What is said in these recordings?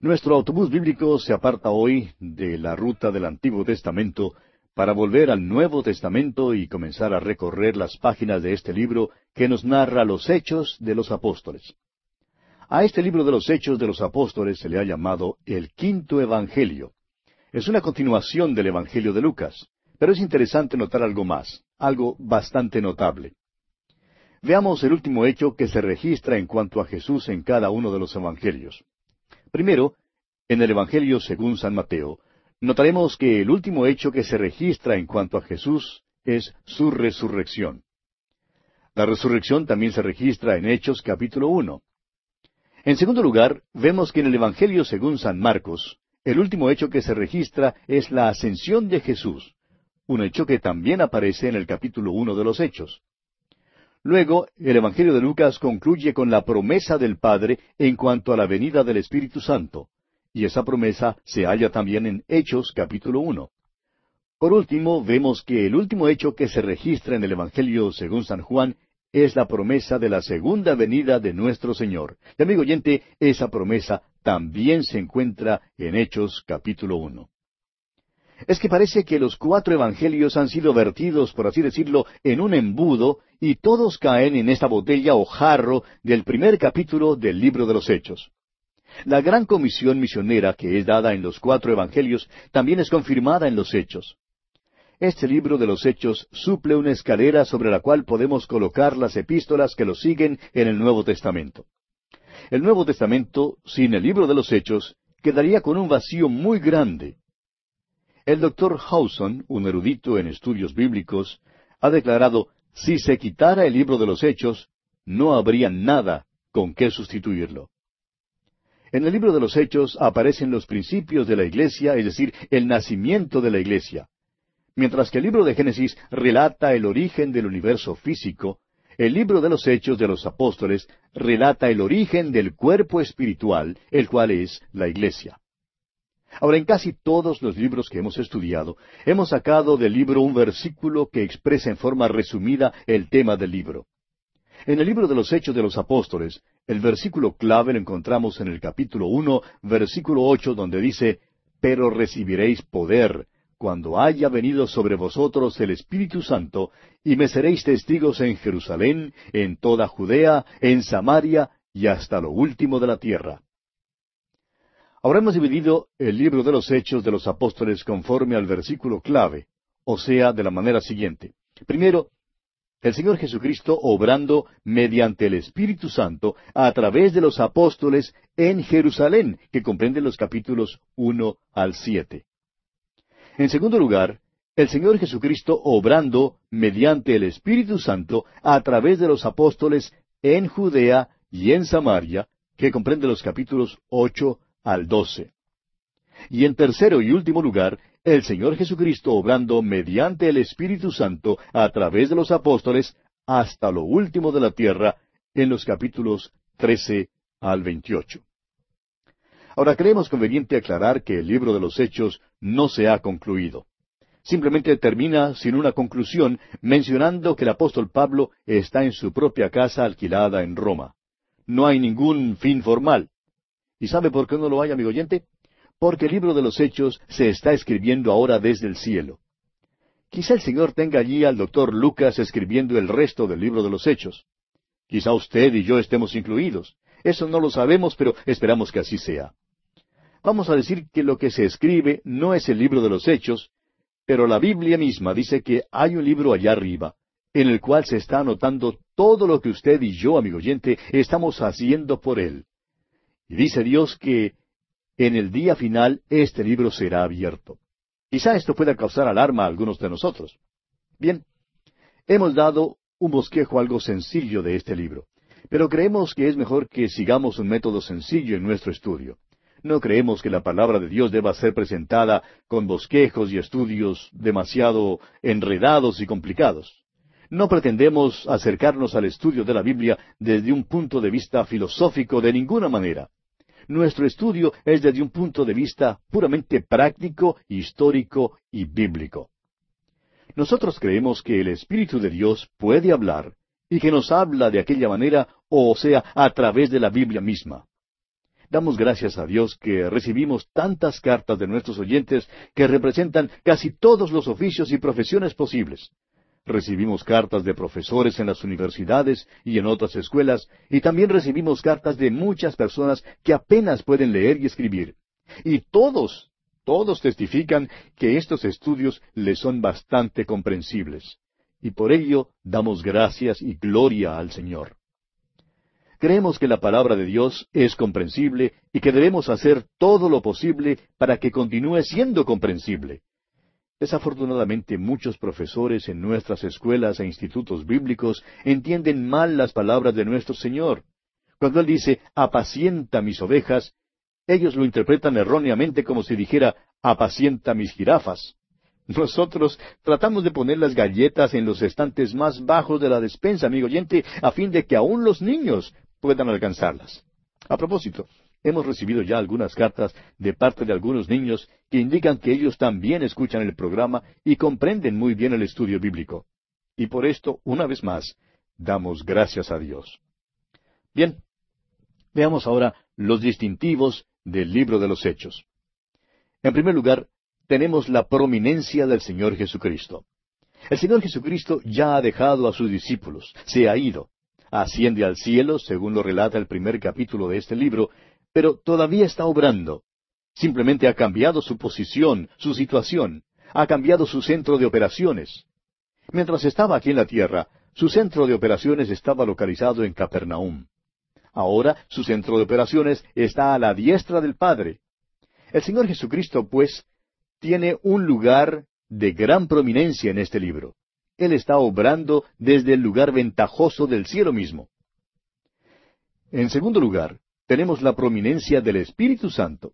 Nuestro autobús bíblico se aparta hoy de la ruta del Antiguo Testamento para volver al Nuevo Testamento y comenzar a recorrer las páginas de este libro que nos narra los hechos de los apóstoles. A este libro de los hechos de los apóstoles se le ha llamado el quinto Evangelio. Es una continuación del Evangelio de Lucas, pero es interesante notar algo más, algo bastante notable. Veamos el último hecho que se registra en cuanto a Jesús en cada uno de los Evangelios. Primero, en el Evangelio según San Mateo, notaremos que el último hecho que se registra en cuanto a Jesús es su resurrección. La resurrección también se registra en Hechos capítulo uno. En segundo lugar, vemos que en el Evangelio según San Marcos, el último hecho que se registra es la ascensión de Jesús, un hecho que también aparece en el capítulo uno de los Hechos. Luego, el Evangelio de Lucas concluye con la promesa del Padre en cuanto a la venida del Espíritu Santo, y esa promesa se halla también en Hechos capítulo uno. Por último, vemos que el último hecho que se registra en el Evangelio según San Juan es la promesa de la segunda venida de nuestro Señor. Y amigo oyente, esa promesa también se encuentra en Hechos capítulo uno es que parece que los cuatro evangelios han sido vertidos, por así decirlo, en un embudo, y todos caen en esta botella o jarro del primer capítulo del libro de los Hechos. La gran comisión misionera que es dada en los cuatro evangelios también es confirmada en los Hechos. Este libro de los Hechos suple una escalera sobre la cual podemos colocar las epístolas que lo siguen en el Nuevo Testamento. El Nuevo Testamento, sin el libro de los Hechos, quedaría con un vacío muy grande, el doctor Hawson, un erudito en estudios bíblicos, ha declarado, si se quitara el libro de los Hechos, no habría nada con qué sustituirlo. En el libro de los Hechos aparecen los principios de la Iglesia, es decir, el nacimiento de la Iglesia. Mientras que el libro de Génesis relata el origen del universo físico, el libro de los Hechos de los Apóstoles relata el origen del cuerpo espiritual, el cual es la Iglesia. Ahora, en casi todos los libros que hemos estudiado, hemos sacado del libro un versículo que expresa en forma resumida el tema del libro. En el libro de los Hechos de los Apóstoles, el versículo clave lo encontramos en el capítulo uno, versículo ocho, donde dice, Pero recibiréis poder cuando haya venido sobre vosotros el Espíritu Santo, y me seréis testigos en Jerusalén, en toda Judea, en Samaria y hasta lo último de la tierra. Ahora hemos dividido el libro de los Hechos de los Apóstoles conforme al versículo clave, o sea, de la manera siguiente. Primero, el Señor Jesucristo obrando mediante el Espíritu Santo a través de los apóstoles en Jerusalén, que comprende los capítulos uno al siete. En segundo lugar, el Señor Jesucristo obrando mediante el Espíritu Santo a través de los apóstoles en Judea y en Samaria, que comprende los capítulos ocho al doce. Y en tercero y último lugar, el Señor Jesucristo obrando mediante el Espíritu Santo a través de los apóstoles hasta lo último de la tierra, en los capítulos trece al veintiocho. Ahora creemos conveniente aclarar que el libro de los Hechos no se ha concluido. Simplemente termina sin una conclusión mencionando que el apóstol Pablo está en su propia casa alquilada en Roma. No hay ningún fin formal. ¿Y sabe por qué no lo hay, amigo oyente? Porque el libro de los Hechos se está escribiendo ahora desde el cielo. Quizá el Señor tenga allí al doctor Lucas escribiendo el resto del libro de los Hechos. Quizá usted y yo estemos incluidos. Eso no lo sabemos, pero esperamos que así sea. Vamos a decir que lo que se escribe no es el libro de los Hechos, pero la Biblia misma dice que hay un libro allá arriba, en el cual se está anotando todo lo que usted y yo, amigo oyente, estamos haciendo por él. Y dice Dios que en el día final este libro será abierto. Quizá esto pueda causar alarma a algunos de nosotros. Bien, hemos dado un bosquejo algo sencillo de este libro, pero creemos que es mejor que sigamos un método sencillo en nuestro estudio. No creemos que la palabra de Dios deba ser presentada con bosquejos y estudios demasiado enredados y complicados. No pretendemos acercarnos al estudio de la Biblia desde un punto de vista filosófico de ninguna manera. Nuestro estudio es desde un punto de vista puramente práctico, histórico y bíblico. Nosotros creemos que el Espíritu de Dios puede hablar y que nos habla de aquella manera, o sea, a través de la Biblia misma. Damos gracias a Dios que recibimos tantas cartas de nuestros oyentes que representan casi todos los oficios y profesiones posibles. Recibimos cartas de profesores en las universidades y en otras escuelas, y también recibimos cartas de muchas personas que apenas pueden leer y escribir. Y todos, todos testifican que estos estudios les son bastante comprensibles. Y por ello damos gracias y gloria al Señor. Creemos que la palabra de Dios es comprensible y que debemos hacer todo lo posible para que continúe siendo comprensible. Desafortunadamente muchos profesores en nuestras escuelas e institutos bíblicos entienden mal las palabras de nuestro Señor. Cuando Él dice, apacienta mis ovejas, ellos lo interpretan erróneamente como si dijera, apacienta mis jirafas. Nosotros tratamos de poner las galletas en los estantes más bajos de la despensa, amigo oyente, a fin de que aún los niños puedan alcanzarlas. A propósito, hemos recibido ya algunas cartas de parte de algunos niños que indican que ellos también escuchan el programa y comprenden muy bien el estudio bíblico. Y por esto, una vez más, damos gracias a Dios. Bien, veamos ahora los distintivos del libro de los Hechos. En primer lugar, tenemos la prominencia del Señor Jesucristo. El Señor Jesucristo ya ha dejado a sus discípulos, se ha ido asciende al cielo, según lo relata el primer capítulo de este libro, pero todavía está obrando. Simplemente ha cambiado su posición, su situación, ha cambiado su centro de operaciones. Mientras estaba aquí en la tierra, su centro de operaciones estaba localizado en Capernaum. Ahora su centro de operaciones está a la diestra del Padre. El Señor Jesucristo, pues, tiene un lugar de gran prominencia en este libro. Él está obrando desde el lugar ventajoso del cielo mismo. En segundo lugar, tenemos la prominencia del Espíritu Santo.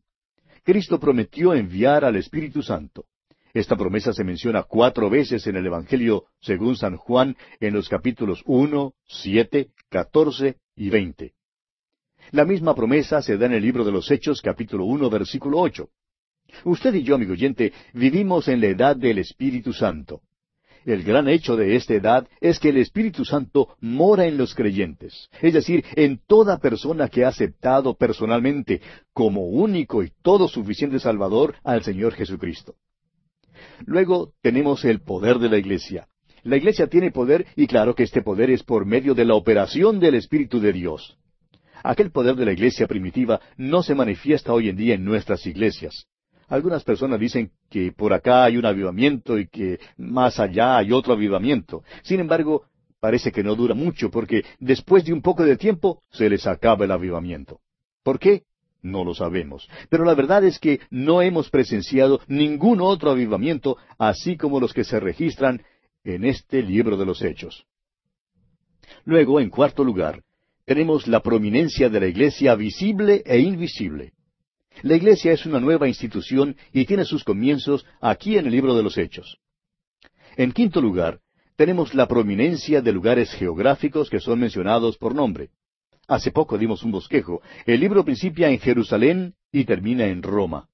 Cristo prometió enviar al Espíritu Santo. Esta promesa se menciona cuatro veces en el Evangelio según San Juan en los capítulos uno, siete, catorce y veinte. La misma promesa se da en el libro de los Hechos capítulo uno versículo ocho. Usted y yo, amigo oyente, vivimos en la edad del Espíritu Santo. El gran hecho de esta edad es que el Espíritu Santo mora en los creyentes, es decir, en toda persona que ha aceptado personalmente como único y todo suficiente Salvador al Señor Jesucristo. Luego tenemos el poder de la Iglesia. La Iglesia tiene poder y claro que este poder es por medio de la operación del Espíritu de Dios. Aquel poder de la Iglesia primitiva no se manifiesta hoy en día en nuestras iglesias. Algunas personas dicen que por acá hay un avivamiento y que más allá hay otro avivamiento. Sin embargo, parece que no dura mucho porque después de un poco de tiempo se les acaba el avivamiento. ¿Por qué? No lo sabemos. Pero la verdad es que no hemos presenciado ningún otro avivamiento así como los que se registran en este libro de los Hechos. Luego, en cuarto lugar, tenemos la prominencia de la iglesia visible e invisible. La Iglesia es una nueva institución y tiene sus comienzos aquí en el libro de los Hechos. En quinto lugar, tenemos la prominencia de lugares geográficos que son mencionados por nombre. Hace poco dimos un bosquejo. El libro principia en Jerusalén y termina en Roma.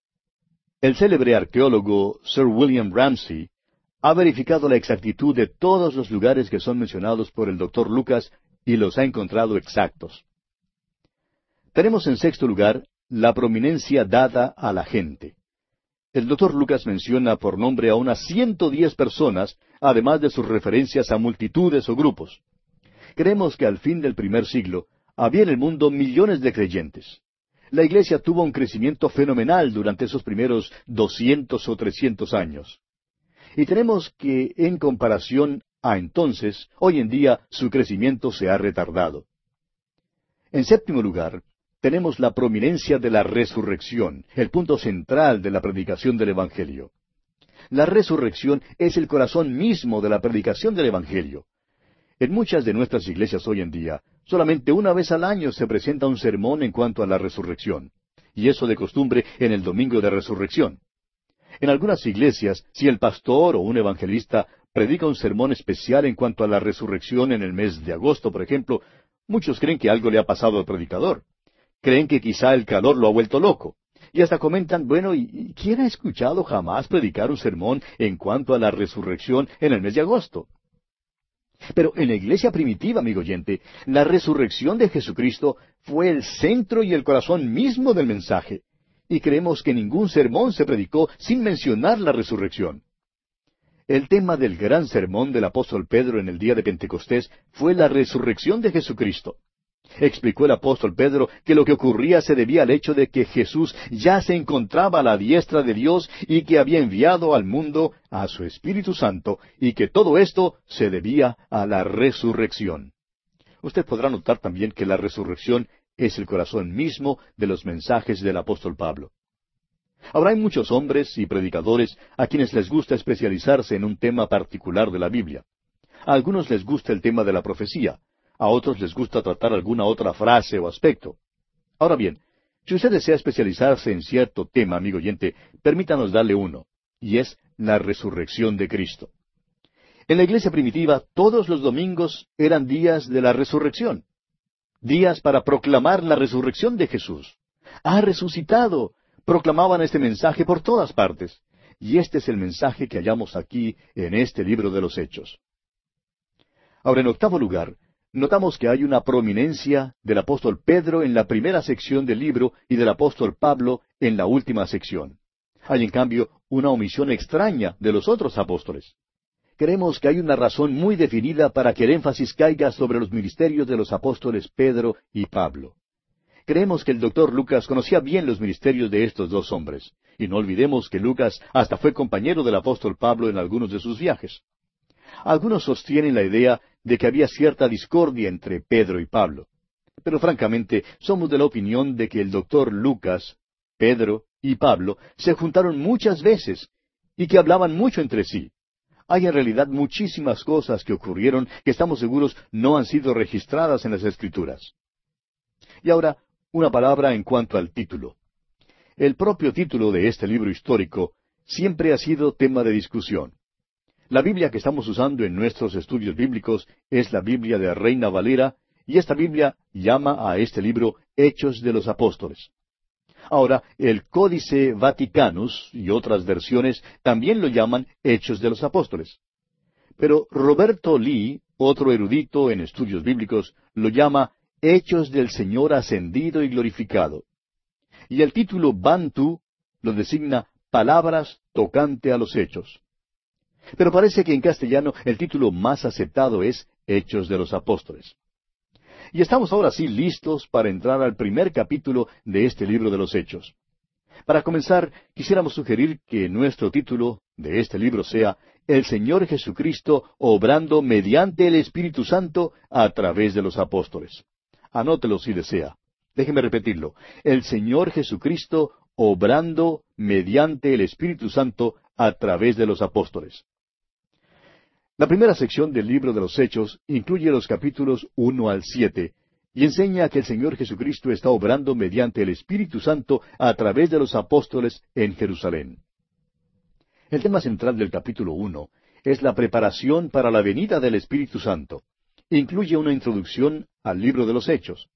El célebre arqueólogo Sir William Ramsey ha verificado la exactitud de todos los lugares que son mencionados por el doctor Lucas y los ha encontrado exactos. Tenemos en sexto lugar la prominencia dada a la gente. El doctor Lucas menciona por nombre a unas ciento diez personas, además de sus referencias a multitudes o grupos. Creemos que al fin del primer siglo había en el mundo millones de creyentes. La iglesia tuvo un crecimiento fenomenal durante esos primeros doscientos o trescientos años. Y tenemos que, en comparación a entonces, hoy en día su crecimiento se ha retardado. En séptimo lugar, tenemos la prominencia de la resurrección, el punto central de la predicación del Evangelio. La resurrección es el corazón mismo de la predicación del Evangelio. En muchas de nuestras iglesias hoy en día, solamente una vez al año se presenta un sermón en cuanto a la resurrección, y eso de costumbre en el domingo de resurrección. En algunas iglesias, si el pastor o un evangelista predica un sermón especial en cuanto a la resurrección en el mes de agosto, por ejemplo, muchos creen que algo le ha pasado al predicador creen que quizá el calor lo ha vuelto loco. Y hasta comentan, bueno, ¿y quién ha escuchado jamás predicar un sermón en cuanto a la resurrección en el mes de agosto? Pero en la iglesia primitiva, amigo oyente, la resurrección de Jesucristo fue el centro y el corazón mismo del mensaje. Y creemos que ningún sermón se predicó sin mencionar la resurrección. El tema del gran sermón del apóstol Pedro en el día de Pentecostés fue la resurrección de Jesucristo. Explicó el apóstol Pedro que lo que ocurría se debía al hecho de que Jesús ya se encontraba a la diestra de Dios y que había enviado al mundo a su Espíritu Santo y que todo esto se debía a la resurrección. Usted podrá notar también que la resurrección es el corazón mismo de los mensajes del apóstol Pablo. Ahora hay muchos hombres y predicadores a quienes les gusta especializarse en un tema particular de la Biblia. A algunos les gusta el tema de la profecía, a otros les gusta tratar alguna otra frase o aspecto. Ahora bien, si usted desea especializarse en cierto tema, amigo oyente, permítanos darle uno, y es la resurrección de Cristo. En la iglesia primitiva todos los domingos eran días de la resurrección, días para proclamar la resurrección de Jesús. Ha resucitado, proclamaban este mensaje por todas partes. Y este es el mensaje que hallamos aquí en este libro de los Hechos. Ahora, en octavo lugar, notamos que hay una prominencia del apóstol Pedro en la primera sección del libro y del apóstol Pablo en la última sección. Hay, en cambio, una omisión extraña de los otros apóstoles. Creemos que hay una razón muy definida para que el énfasis caiga sobre los ministerios de los apóstoles Pedro y Pablo. Creemos que el doctor Lucas conocía bien los ministerios de estos dos hombres, y no olvidemos que Lucas hasta fue compañero del apóstol Pablo en algunos de sus viajes. Algunos sostienen la idea de que había cierta discordia entre Pedro y Pablo, pero francamente somos de la opinión de que el doctor Lucas, Pedro y Pablo se juntaron muchas veces y que hablaban mucho entre sí. Hay en realidad muchísimas cosas que ocurrieron que estamos seguros no han sido registradas en las Escrituras. Y ahora una palabra en cuanto al título. El propio título de este libro histórico siempre ha sido tema de discusión. La Biblia que estamos usando en nuestros estudios bíblicos es la Biblia de Reina Valera, y esta Biblia llama a este libro Hechos de los Apóstoles. Ahora, el Códice Vaticanus y otras versiones también lo llaman Hechos de los Apóstoles. Pero Roberto Lee, otro erudito en estudios bíblicos, lo llama Hechos del Señor ascendido y glorificado. Y el título Bantu lo designa Palabras tocante a los hechos. Pero parece que en castellano el título más aceptado es Hechos de los Apóstoles. Y estamos ahora sí listos para entrar al primer capítulo de este libro de los Hechos. Para comenzar, quisiéramos sugerir que nuestro título de este libro sea El Señor Jesucristo obrando mediante el Espíritu Santo a través de los apóstoles. Anótelo si desea. Déjeme repetirlo. El Señor Jesucristo obrando mediante el Espíritu Santo a través de los apóstoles. La primera sección del libro de los Hechos incluye los capítulos uno al siete y enseña que el Señor Jesucristo está obrando mediante el Espíritu Santo a través de los apóstoles en Jerusalén. El tema central del capítulo uno es la preparación para la venida del Espíritu Santo incluye una introducción al libro de los Hechos,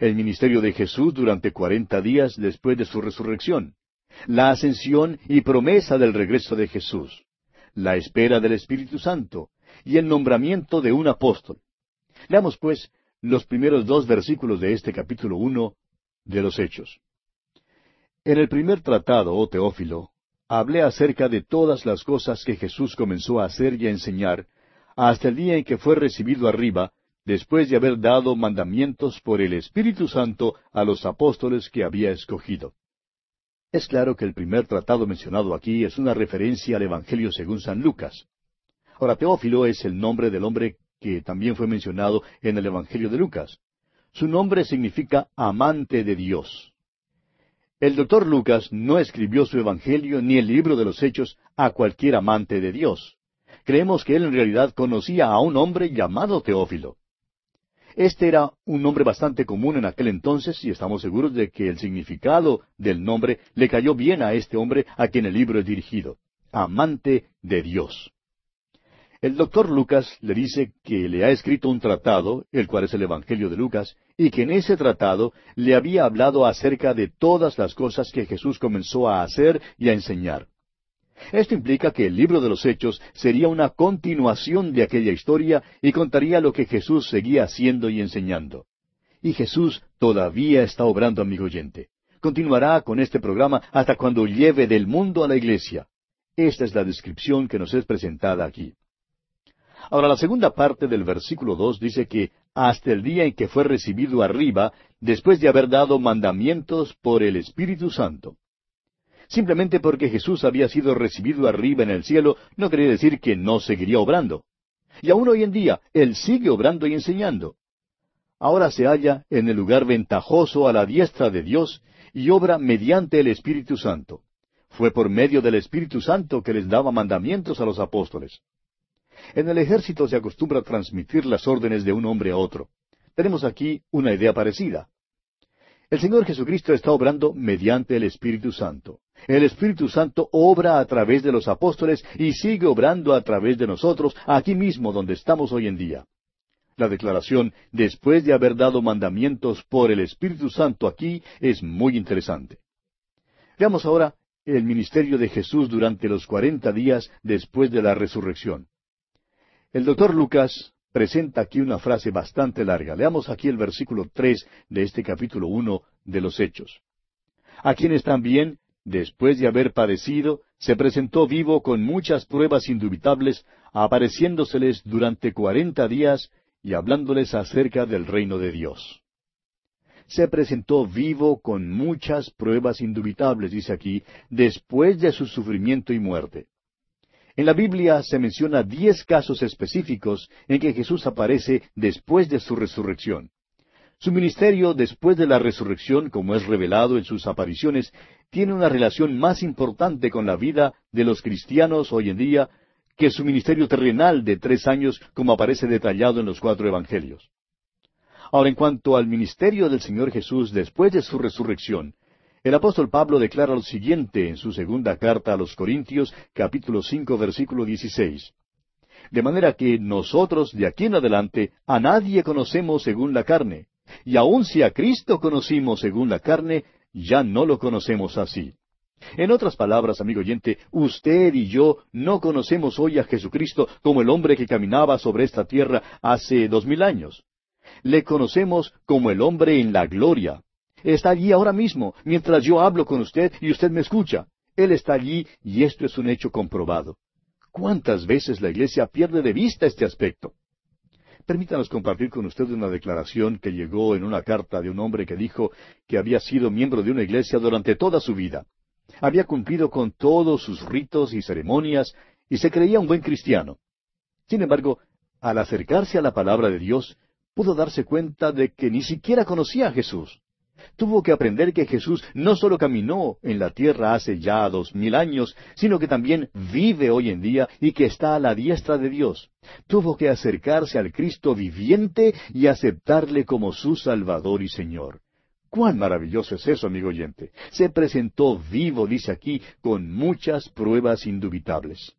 el ministerio de Jesús durante cuarenta días después de su resurrección, la ascensión y promesa del regreso de Jesús, la espera del Espíritu Santo y el nombramiento de un apóstol. Leamos pues los primeros dos versículos de este capítulo uno de los Hechos. En el primer tratado, oh Teófilo, hablé acerca de todas las cosas que Jesús comenzó a hacer y a enseñar, hasta el día en que fue recibido arriba, después de haber dado mandamientos por el Espíritu Santo a los apóstoles que había escogido. Es claro que el primer tratado mencionado aquí es una referencia al Evangelio según San Lucas. Ahora, Teófilo es el nombre del hombre que también fue mencionado en el Evangelio de Lucas. Su nombre significa amante de Dios. El doctor Lucas no escribió su Evangelio ni el libro de los Hechos a cualquier amante de Dios creemos que él en realidad conocía a un hombre llamado Teófilo. Este era un nombre bastante común en aquel entonces y estamos seguros de que el significado del nombre le cayó bien a este hombre a quien el libro es dirigido, amante de Dios. El doctor Lucas le dice que le ha escrito un tratado, el cual es el Evangelio de Lucas, y que en ese tratado le había hablado acerca de todas las cosas que Jesús comenzó a hacer y a enseñar. Esto implica que el libro de los Hechos sería una continuación de aquella historia y contaría lo que Jesús seguía haciendo y enseñando. Y Jesús todavía está obrando, amigo oyente. Continuará con este programa hasta cuando lleve del mundo a la iglesia. Esta es la descripción que nos es presentada aquí. Ahora, la segunda parte del versículo dos dice que hasta el día en que fue recibido arriba, después de haber dado mandamientos por el Espíritu Santo. Simplemente porque Jesús había sido recibido arriba en el cielo, no quería decir que no seguiría obrando. Y aún hoy en día, Él sigue obrando y enseñando. Ahora se halla en el lugar ventajoso a la diestra de Dios y obra mediante el Espíritu Santo. Fue por medio del Espíritu Santo que les daba mandamientos a los apóstoles. En el ejército se acostumbra transmitir las órdenes de un hombre a otro. Tenemos aquí una idea parecida. El Señor Jesucristo está obrando mediante el Espíritu Santo. El Espíritu Santo obra a través de los apóstoles y sigue obrando a través de nosotros aquí mismo donde estamos hoy en día. La declaración, después de haber dado mandamientos por el Espíritu Santo aquí, es muy interesante. Veamos ahora el ministerio de Jesús durante los cuarenta días después de la resurrección. El doctor Lucas presenta aquí una frase bastante larga. Leamos aquí el versículo tres de este capítulo uno de los Hechos. A quienes también, después de haber padecido, se presentó vivo con muchas pruebas indubitables, apareciéndoseles durante cuarenta días y hablándoles acerca del reino de Dios. Se presentó vivo con muchas pruebas indubitables, dice aquí, después de su sufrimiento y muerte. En la Biblia se menciona diez casos específicos en que Jesús aparece después de su resurrección. Su ministerio después de la resurrección, como es revelado en sus apariciones, tiene una relación más importante con la vida de los cristianos hoy en día que su ministerio terrenal de tres años, como aparece detallado en los cuatro evangelios. Ahora, en cuanto al ministerio del Señor Jesús después de su resurrección, el apóstol Pablo declara lo siguiente en su segunda carta a los Corintios, capítulo cinco, versículo dieciséis. De manera que nosotros de aquí en adelante a nadie conocemos según la carne, y aun si a Cristo conocimos según la carne, ya no lo conocemos así. En otras palabras, amigo oyente, usted y yo no conocemos hoy a Jesucristo como el hombre que caminaba sobre esta tierra hace dos mil años. Le conocemos como el hombre en la gloria, Está allí ahora mismo, mientras yo hablo con usted y usted me escucha. Él está allí y esto es un hecho comprobado. ¿Cuántas veces la Iglesia pierde de vista este aspecto? Permítanos compartir con usted una declaración que llegó en una carta de un hombre que dijo que había sido miembro de una iglesia durante toda su vida. Había cumplido con todos sus ritos y ceremonias y se creía un buen cristiano. Sin embargo, al acercarse a la palabra de Dios, pudo darse cuenta de que ni siquiera conocía a Jesús. Tuvo que aprender que Jesús no solo caminó en la tierra hace ya dos mil años, sino que también vive hoy en día y que está a la diestra de Dios. Tuvo que acercarse al Cristo viviente y aceptarle como su Salvador y Señor. Cuán maravilloso es eso, amigo oyente. Se presentó vivo, dice aquí, con muchas pruebas indubitables.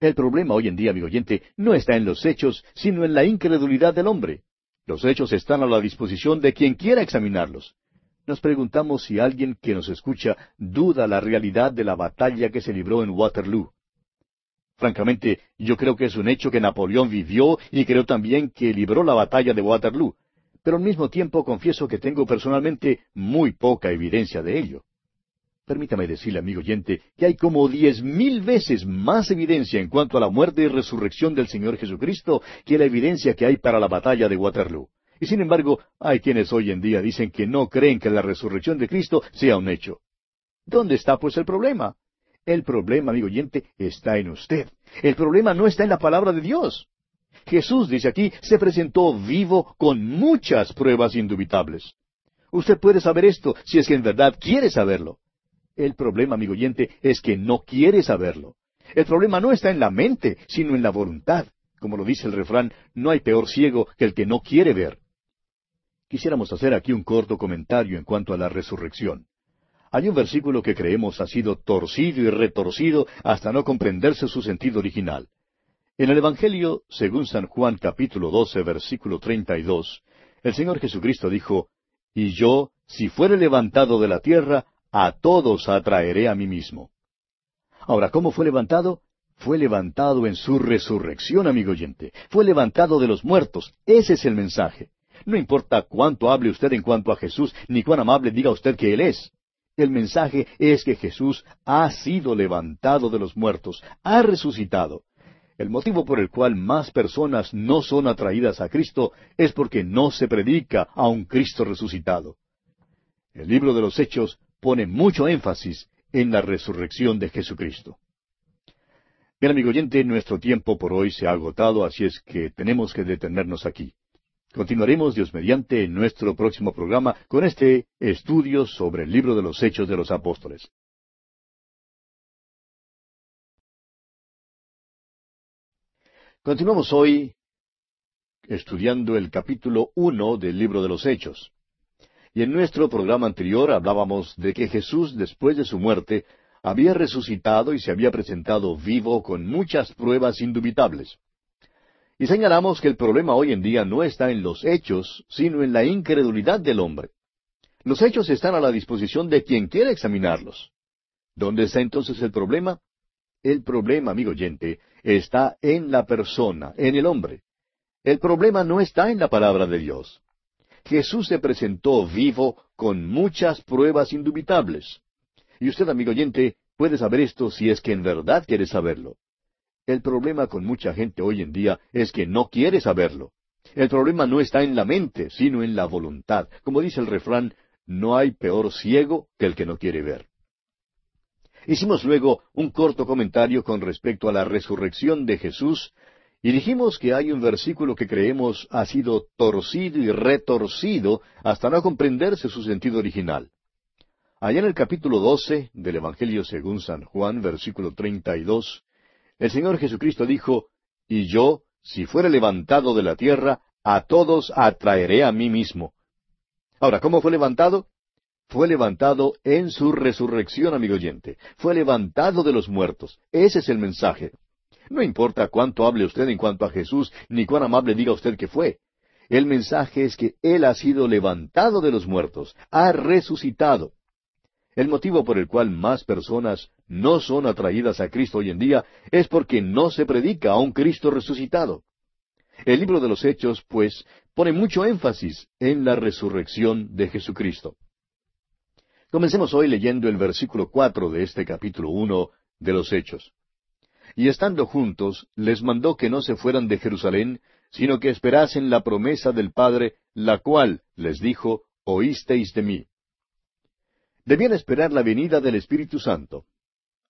El problema hoy en día, amigo oyente, no está en los hechos, sino en la incredulidad del hombre. Los hechos están a la disposición de quien quiera examinarlos. Nos preguntamos si alguien que nos escucha duda la realidad de la batalla que se libró en Waterloo. Francamente, yo creo que es un hecho que Napoleón vivió y creo también que libró la batalla de Waterloo, pero al mismo tiempo confieso que tengo personalmente muy poca evidencia de ello. Permítame decirle, amigo oyente, que hay como diez mil veces más evidencia en cuanto a la muerte y resurrección del Señor Jesucristo que la evidencia que hay para la batalla de Waterloo. Y sin embargo, hay quienes hoy en día dicen que no creen que la resurrección de Cristo sea un hecho. ¿Dónde está pues el problema? El problema, amigo oyente, está en usted. El problema no está en la palabra de Dios. Jesús, dice aquí, se presentó vivo con muchas pruebas indubitables. Usted puede saber esto si es que en verdad quiere saberlo. El problema, amigo oyente, es que no quiere saberlo. El problema no está en la mente, sino en la voluntad. Como lo dice el refrán, no hay peor ciego que el que no quiere ver. Quisiéramos hacer aquí un corto comentario en cuanto a la resurrección. Hay un versículo que creemos ha sido torcido y retorcido hasta no comprenderse su sentido original. En el Evangelio, según San Juan capítulo 12, versículo 32, el Señor Jesucristo dijo, Y yo, si fuere levantado de la tierra, a todos atraeré a mí mismo. Ahora, ¿cómo fue levantado? Fue levantado en su resurrección, amigo oyente. Fue levantado de los muertos. Ese es el mensaje. No importa cuánto hable usted en cuanto a Jesús, ni cuán amable diga usted que Él es. El mensaje es que Jesús ha sido levantado de los muertos, ha resucitado. El motivo por el cual más personas no son atraídas a Cristo es porque no se predica a un Cristo resucitado. El libro de los Hechos pone mucho énfasis en la resurrección de Jesucristo. Bien, amigo oyente, nuestro tiempo por hoy se ha agotado, así es que tenemos que detenernos aquí. Continuaremos, Dios mediante, en nuestro próximo programa con este estudio sobre el libro de los Hechos de los Apóstoles. Continuamos hoy estudiando el capítulo uno del libro de los Hechos. Y en nuestro programa anterior hablábamos de que Jesús, después de su muerte, había resucitado y se había presentado vivo con muchas pruebas indubitables. Y señalamos que el problema hoy en día no está en los hechos, sino en la incredulidad del hombre. Los hechos están a la disposición de quien quiera examinarlos. ¿Dónde está entonces el problema? El problema, amigo oyente, está en la persona, en el hombre. El problema no está en la palabra de Dios. Jesús se presentó vivo con muchas pruebas indubitables. Y usted, amigo oyente, puede saber esto si es que en verdad quiere saberlo. El problema con mucha gente hoy en día es que no quiere saberlo. El problema no está en la mente, sino en la voluntad. Como dice el refrán, no hay peor ciego que el que no quiere ver. Hicimos luego un corto comentario con respecto a la resurrección de Jesús y dijimos que hay un versículo que creemos ha sido torcido y retorcido hasta no comprenderse su sentido original. Allá en el capítulo 12 del Evangelio según San Juan, versículo 32, el Señor Jesucristo dijo, Y yo, si fuere levantado de la tierra, a todos atraeré a mí mismo. Ahora, ¿cómo fue levantado? Fue levantado en su resurrección, amigo oyente. Fue levantado de los muertos. Ese es el mensaje. No importa cuánto hable usted en cuanto a Jesús, ni cuán amable diga usted que fue. El mensaje es que Él ha sido levantado de los muertos, ha resucitado. El motivo por el cual más personas no son atraídas a Cristo hoy en día es porque no se predica a un Cristo resucitado. El libro de los Hechos, pues, pone mucho énfasis en la resurrección de Jesucristo. Comencemos hoy leyendo el versículo cuatro de este capítulo uno de los Hechos. Y estando juntos, les mandó que no se fueran de Jerusalén, sino que esperasen la promesa del Padre, la cual, les dijo, oísteis de mí. Debían esperar la venida del Espíritu Santo.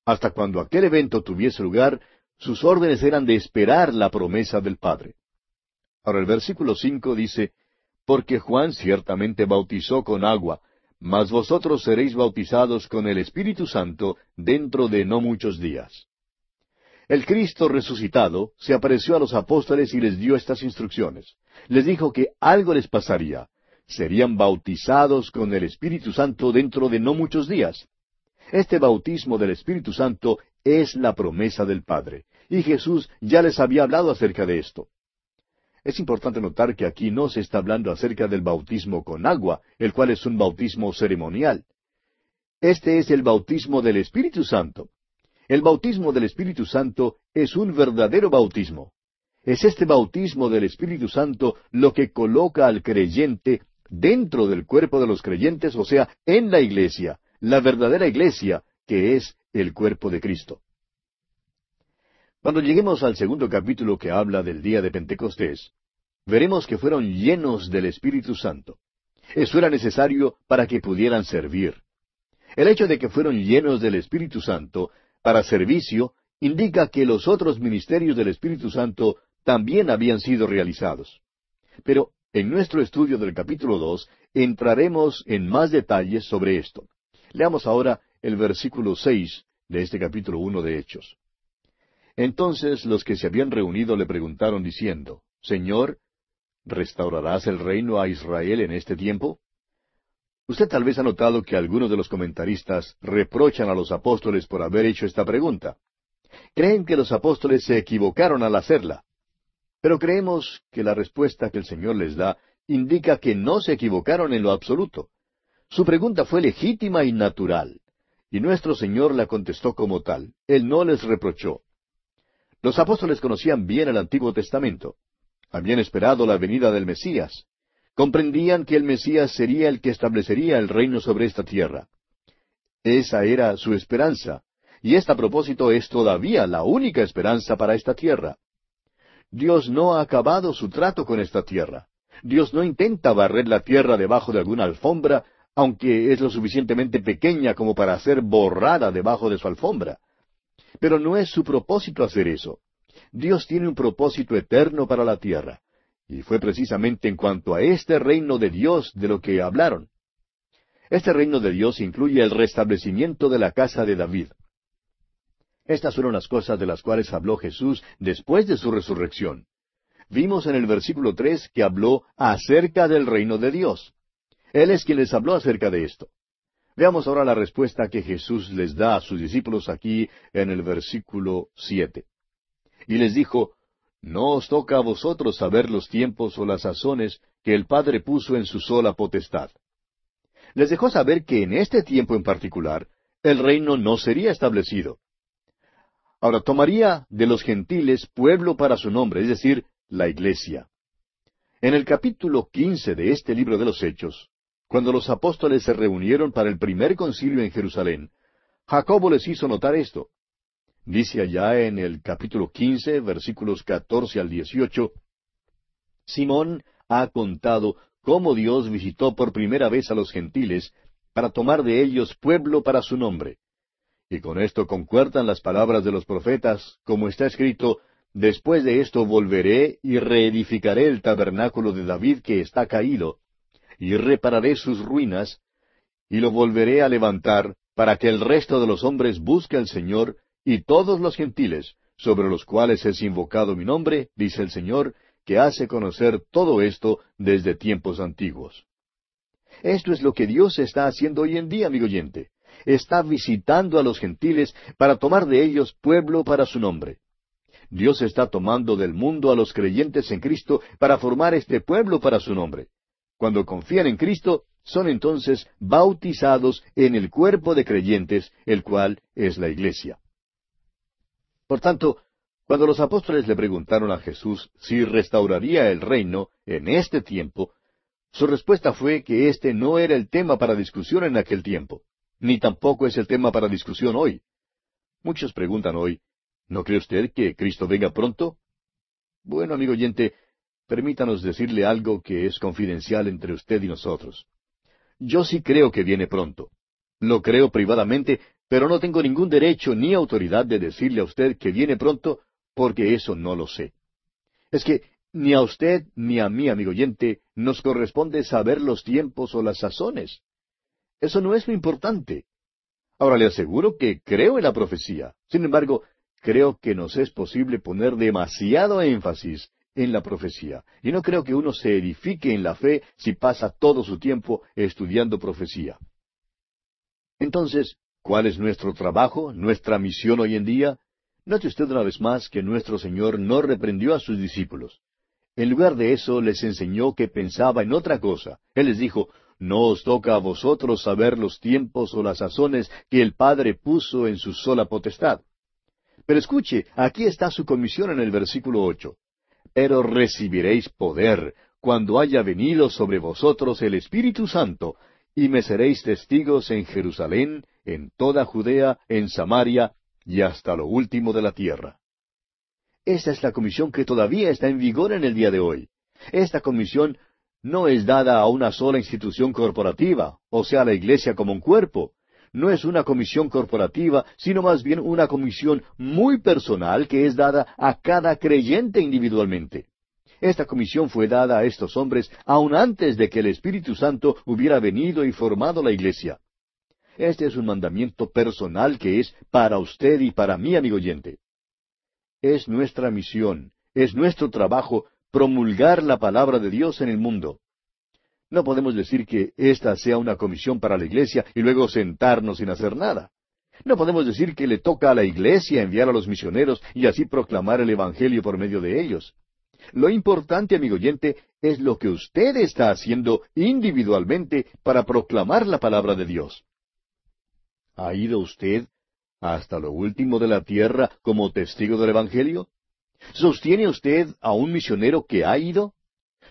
Hasta cuando aquel evento tuviese lugar, sus órdenes eran de esperar la promesa del Padre. Ahora el versículo cinco dice, Porque Juan ciertamente bautizó con agua, mas vosotros seréis bautizados con el Espíritu Santo dentro de no muchos días. El Cristo resucitado se apareció a los apóstoles y les dio estas instrucciones. Les dijo que algo les pasaría. Serían bautizados con el Espíritu Santo dentro de no muchos días. Este bautismo del Espíritu Santo es la promesa del Padre. Y Jesús ya les había hablado acerca de esto. Es importante notar que aquí no se está hablando acerca del bautismo con agua, el cual es un bautismo ceremonial. Este es el bautismo del Espíritu Santo. El bautismo del Espíritu Santo es un verdadero bautismo. Es este bautismo del Espíritu Santo lo que coloca al creyente dentro del cuerpo de los creyentes, o sea, en la iglesia, la verdadera iglesia, que es el cuerpo de Cristo. Cuando lleguemos al segundo capítulo que habla del día de Pentecostés, veremos que fueron llenos del Espíritu Santo. Eso era necesario para que pudieran servir. El hecho de que fueron llenos del Espíritu Santo para servicio indica que los otros ministerios del Espíritu Santo también habían sido realizados. Pero en nuestro estudio del capítulo dos entraremos en más detalles sobre esto. Leamos ahora el versículo seis de este capítulo uno de Hechos. Entonces los que se habían reunido le preguntaron diciendo, Señor, ¿restaurarás el reino a Israel en este tiempo? Usted tal vez ha notado que algunos de los comentaristas reprochan a los apóstoles por haber hecho esta pregunta. Creen que los apóstoles se equivocaron al hacerla. Pero creemos que la respuesta que el Señor les da indica que no se equivocaron en lo absoluto. Su pregunta fue legítima y natural Y nuestro Señor la contestó como tal. Él no les reprochó. Los apóstoles conocían bien el Antiguo Testamento. Habían esperado la venida del Mesías. Comprendían que el Mesías sería el que establecería el reino sobre esta tierra. Esa era su esperanza, y esta propósito es todavía la única esperanza para esta tierra. Dios no ha acabado su trato con esta tierra. Dios no intenta barrer la tierra debajo de alguna alfombra, aunque es lo suficientemente pequeña como para ser borrada debajo de su alfombra. Pero no es su propósito hacer eso. Dios tiene un propósito eterno para la tierra. Y fue precisamente en cuanto a este reino de Dios de lo que hablaron. Este reino de Dios incluye el restablecimiento de la casa de David. Estas fueron las cosas de las cuales habló Jesús después de su resurrección. Vimos en el versículo tres que habló acerca del reino de Dios. Él es quien les habló acerca de esto. Veamos ahora la respuesta que Jesús les da a sus discípulos aquí en el versículo siete. Y les dijo, No os toca a vosotros saber los tiempos o las sazones que el Padre puso en su sola potestad. Les dejó saber que en este tiempo en particular el reino no sería establecido. Ahora tomaría de los gentiles pueblo para su nombre, es decir, la iglesia. En el capítulo quince de este libro de los Hechos, cuando los apóstoles se reunieron para el primer concilio en Jerusalén, Jacobo les hizo notar esto. Dice allá en el capítulo quince, versículos catorce al dieciocho, Simón ha contado cómo Dios visitó por primera vez a los gentiles para tomar de ellos pueblo para su nombre. Y con esto concuerdan las palabras de los profetas, como está escrito, Después de esto volveré y reedificaré el tabernáculo de David que está caído, y repararé sus ruinas, y lo volveré a levantar, para que el resto de los hombres busque al Señor, y todos los gentiles, sobre los cuales es invocado mi nombre, dice el Señor, que hace conocer todo esto desde tiempos antiguos. Esto es lo que Dios está haciendo hoy en día, amigo oyente. Está visitando a los gentiles para tomar de ellos pueblo para su nombre. Dios está tomando del mundo a los creyentes en Cristo para formar este pueblo para su nombre. Cuando confían en Cristo, son entonces bautizados en el cuerpo de creyentes, el cual es la iglesia. Por tanto, cuando los apóstoles le preguntaron a Jesús si restauraría el reino en este tiempo, su respuesta fue que este no era el tema para discusión en aquel tiempo, ni tampoco es el tema para discusión hoy. Muchos preguntan hoy, ¿No cree usted que Cristo venga pronto? Bueno, amigo oyente, permítanos decirle algo que es confidencial entre usted y nosotros. Yo sí creo que viene pronto. Lo creo privadamente, pero no tengo ningún derecho ni autoridad de decirle a usted que viene pronto, porque eso no lo sé. Es que ni a usted ni a mí, amigo oyente, nos corresponde saber los tiempos o las sazones. Eso no es lo importante. Ahora le aseguro que creo en la profecía. Sin embargo, creo que nos es posible poner demasiado énfasis en la profecía. Y no creo que uno se edifique en la fe si pasa todo su tiempo estudiando profecía. Entonces, ¿cuál es nuestro trabajo, nuestra misión hoy en día? Note usted una vez más que nuestro Señor no reprendió a sus discípulos. En lugar de eso les enseñó que pensaba en otra cosa. Él les dijo, no os toca a vosotros saber los tiempos o las sazones que el Padre puso en su sola potestad. Pero escuche, aquí está su comisión en el versículo ocho. Pero recibiréis poder cuando haya venido sobre vosotros el Espíritu Santo, y me seréis testigos en Jerusalén, en toda Judea, en Samaria, y hasta lo último de la tierra. Esta es la comisión que todavía está en vigor en el día de hoy. Esta comisión no es dada a una sola institución corporativa, o sea, la iglesia como un cuerpo no es una comisión corporativa, sino más bien una comisión muy personal que es dada a cada creyente individualmente. Esta comisión fue dada a estos hombres aun antes de que el Espíritu Santo hubiera venido y formado la iglesia. Este es un mandamiento personal que es para usted y para mí, amigo oyente. Es nuestra misión, es nuestro trabajo promulgar la palabra de Dios en el mundo. No podemos decir que esta sea una comisión para la iglesia y luego sentarnos sin hacer nada. No podemos decir que le toca a la iglesia enviar a los misioneros y así proclamar el Evangelio por medio de ellos. Lo importante, amigo oyente, es lo que usted está haciendo individualmente para proclamar la palabra de Dios. ¿Ha ido usted hasta lo último de la tierra como testigo del Evangelio? ¿Sostiene usted a un misionero que ha ido?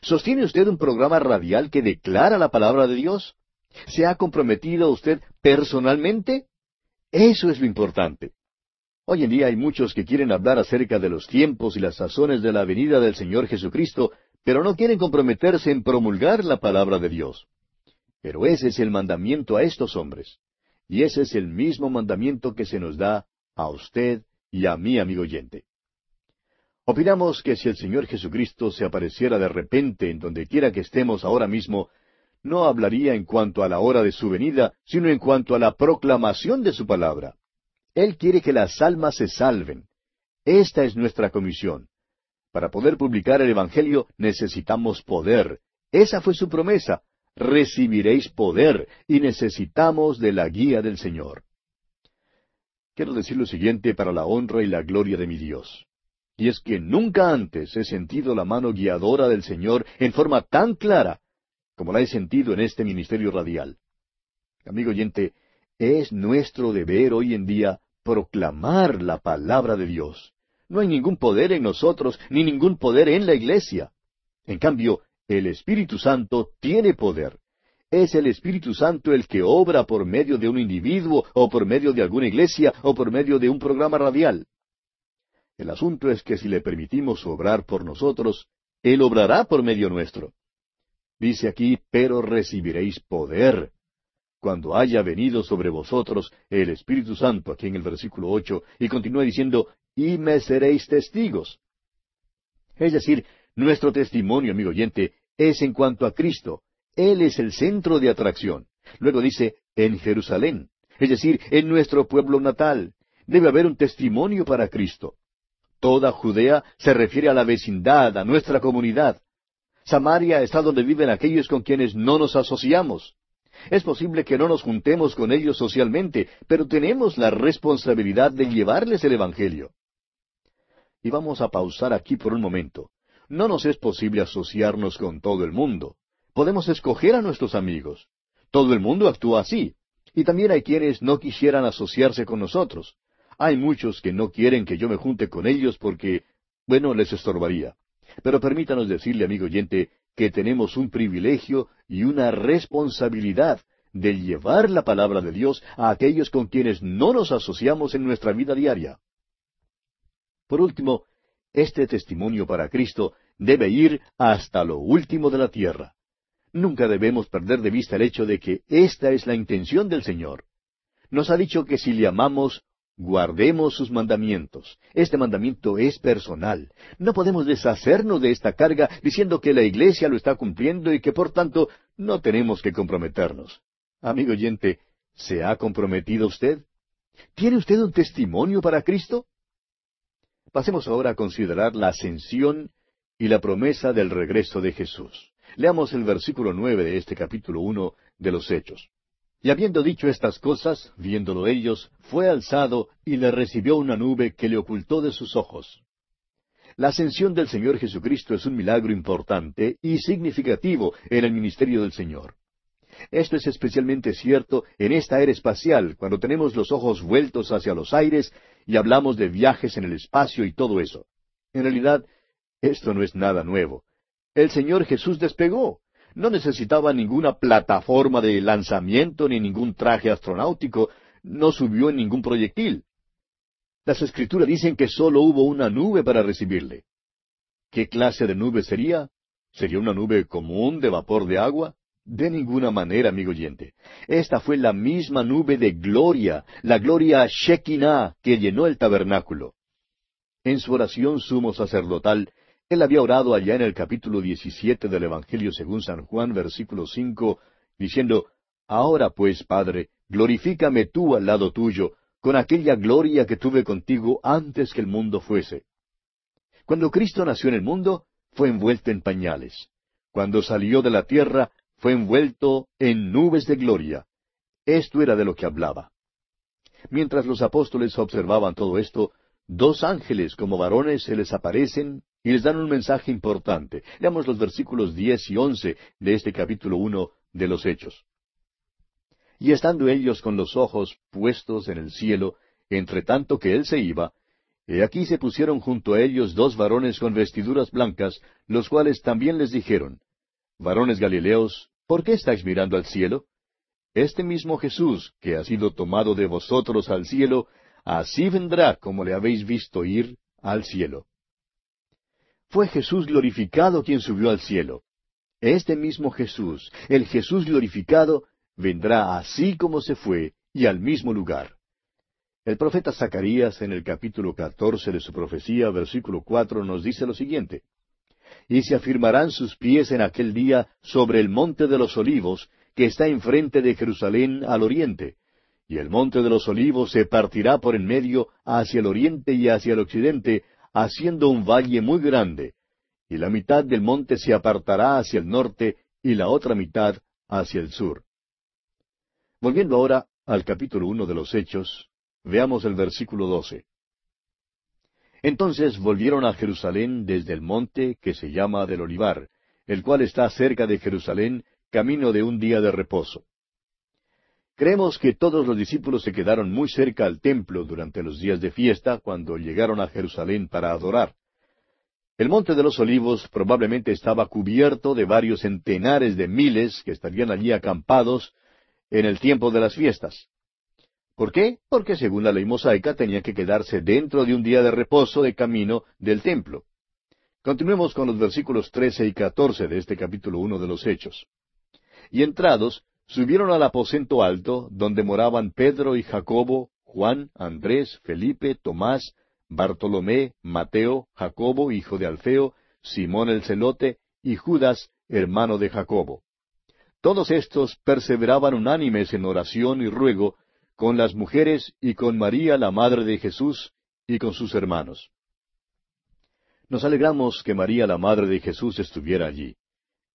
¿Sostiene usted un programa radial que declara la palabra de Dios? ¿Se ha comprometido usted personalmente? Eso es lo importante. Hoy en día hay muchos que quieren hablar acerca de los tiempos y las sazones de la venida del Señor Jesucristo, pero no quieren comprometerse en promulgar la palabra de Dios. Pero ese es el mandamiento a estos hombres. Y ese es el mismo mandamiento que se nos da a usted y a mí, amigo oyente. Opinamos que si el Señor Jesucristo se apareciera de repente en donde quiera que estemos ahora mismo, no hablaría en cuanto a la hora de su venida, sino en cuanto a la proclamación de su palabra. Él quiere que las almas se salven. Esta es nuestra comisión. Para poder publicar el Evangelio necesitamos poder. Esa fue su promesa. Recibiréis poder y necesitamos de la guía del Señor. Quiero decir lo siguiente para la honra y la gloria de mi Dios. Y es que nunca antes he sentido la mano guiadora del Señor en forma tan clara como la he sentido en este ministerio radial. Amigo oyente, es nuestro deber hoy en día proclamar la palabra de Dios. No hay ningún poder en nosotros, ni ningún poder en la iglesia. En cambio, el Espíritu Santo tiene poder. Es el Espíritu Santo el que obra por medio de un individuo, o por medio de alguna iglesia, o por medio de un programa radial. El asunto es que si le permitimos obrar por nosotros, Él obrará por medio nuestro. Dice aquí, pero recibiréis poder cuando haya venido sobre vosotros el Espíritu Santo, aquí en el versículo ocho, y continúa diciendo, y me seréis testigos. Es decir, nuestro testimonio, amigo oyente, es en cuanto a Cristo. Él es el centro de atracción. Luego dice, en Jerusalén, es decir, en nuestro pueblo natal. Debe haber un testimonio para Cristo. Toda Judea se refiere a la vecindad, a nuestra comunidad. Samaria está donde viven aquellos con quienes no nos asociamos. Es posible que no nos juntemos con ellos socialmente, pero tenemos la responsabilidad de llevarles el Evangelio. Y vamos a pausar aquí por un momento. No nos es posible asociarnos con todo el mundo. Podemos escoger a nuestros amigos. Todo el mundo actúa así. Y también hay quienes no quisieran asociarse con nosotros. Hay muchos que no quieren que yo me junte con ellos porque, bueno, les estorbaría. Pero permítanos decirle, amigo oyente, que tenemos un privilegio y una responsabilidad de llevar la palabra de Dios a aquellos con quienes no nos asociamos en nuestra vida diaria. Por último, este testimonio para Cristo debe ir hasta lo último de la tierra. Nunca debemos perder de vista el hecho de que esta es la intención del Señor. Nos ha dicho que si le amamos, Guardemos sus mandamientos. Este mandamiento es personal. No podemos deshacernos de esta carga diciendo que la Iglesia lo está cumpliendo y que por tanto no tenemos que comprometernos. Amigo oyente, ¿se ha comprometido usted? ¿Tiene usted un testimonio para Cristo? Pasemos ahora a considerar la ascensión y la promesa del regreso de Jesús. Leamos el versículo nueve de este capítulo uno de los Hechos. Y habiendo dicho estas cosas, viéndolo ellos, fue alzado y le recibió una nube que le ocultó de sus ojos. La ascensión del Señor Jesucristo es un milagro importante y significativo en el ministerio del Señor. Esto es especialmente cierto en esta era espacial, cuando tenemos los ojos vueltos hacia los aires y hablamos de viajes en el espacio y todo eso. En realidad, esto no es nada nuevo. El Señor Jesús despegó no necesitaba ninguna plataforma de lanzamiento ni ningún traje astronáutico, no subió en ningún proyectil. Las escrituras dicen que sólo hubo una nube para recibirle. ¿Qué clase de nube sería? ¿Sería una nube común de vapor de agua? De ninguna manera, amigo oyente. Esta fue la misma nube de gloria, la gloria Shekinah que llenó el tabernáculo. En su oración sumo sacerdotal, él había orado allá en el capítulo 17 del Evangelio según San Juan, versículo 5, diciendo, Ahora pues, Padre, glorifícame tú al lado tuyo, con aquella gloria que tuve contigo antes que el mundo fuese. Cuando Cristo nació en el mundo, fue envuelto en pañales. Cuando salió de la tierra, fue envuelto en nubes de gloria. Esto era de lo que hablaba. Mientras los apóstoles observaban todo esto, dos ángeles como varones se les aparecen y les dan un mensaje importante. Leamos los versículos diez y once de este capítulo uno de los Hechos. Y estando ellos con los ojos puestos en el cielo, entre tanto que él se iba, he aquí se pusieron junto a ellos dos varones con vestiduras blancas, los cuales también les dijeron, Varones Galileos, ¿por qué estáis mirando al cielo? Este mismo Jesús, que ha sido tomado de vosotros al cielo, así vendrá como le habéis visto ir al cielo. Fue Jesús glorificado quien subió al cielo. Este mismo Jesús, el Jesús glorificado, vendrá así como se fue y al mismo lugar. El profeta Zacarías en el capítulo catorce de su profecía, versículo cuatro, nos dice lo siguiente Y se afirmarán sus pies en aquel día sobre el monte de los olivos, que está enfrente de Jerusalén al oriente, y el monte de los olivos se partirá por en medio hacia el oriente y hacia el occidente, haciendo un valle muy grande, y la mitad del monte se apartará hacia el norte y la otra mitad hacia el sur. Volviendo ahora al capítulo uno de los Hechos, veamos el versículo doce. Entonces volvieron a Jerusalén desde el monte que se llama del Olivar, el cual está cerca de Jerusalén, camino de un día de reposo. Creemos que todos los discípulos se quedaron muy cerca al templo durante los días de fiesta cuando llegaron a Jerusalén para adorar. El monte de los olivos probablemente estaba cubierto de varios centenares de miles que estarían allí acampados en el tiempo de las fiestas. ¿Por qué? Porque según la ley mosaica tenían que quedarse dentro de un día de reposo de camino del templo. Continuemos con los versículos trece y catorce de este capítulo uno de los Hechos. Y entrados, subieron al aposento alto, donde moraban Pedro y Jacobo, Juan, Andrés, Felipe, Tomás, Bartolomé, Mateo, Jacobo, hijo de Alfeo, Simón el celote, y Judas, hermano de Jacobo. Todos estos perseveraban unánimes en oración y ruego con las mujeres y con María, la madre de Jesús, y con sus hermanos. Nos alegramos que María, la madre de Jesús, estuviera allí.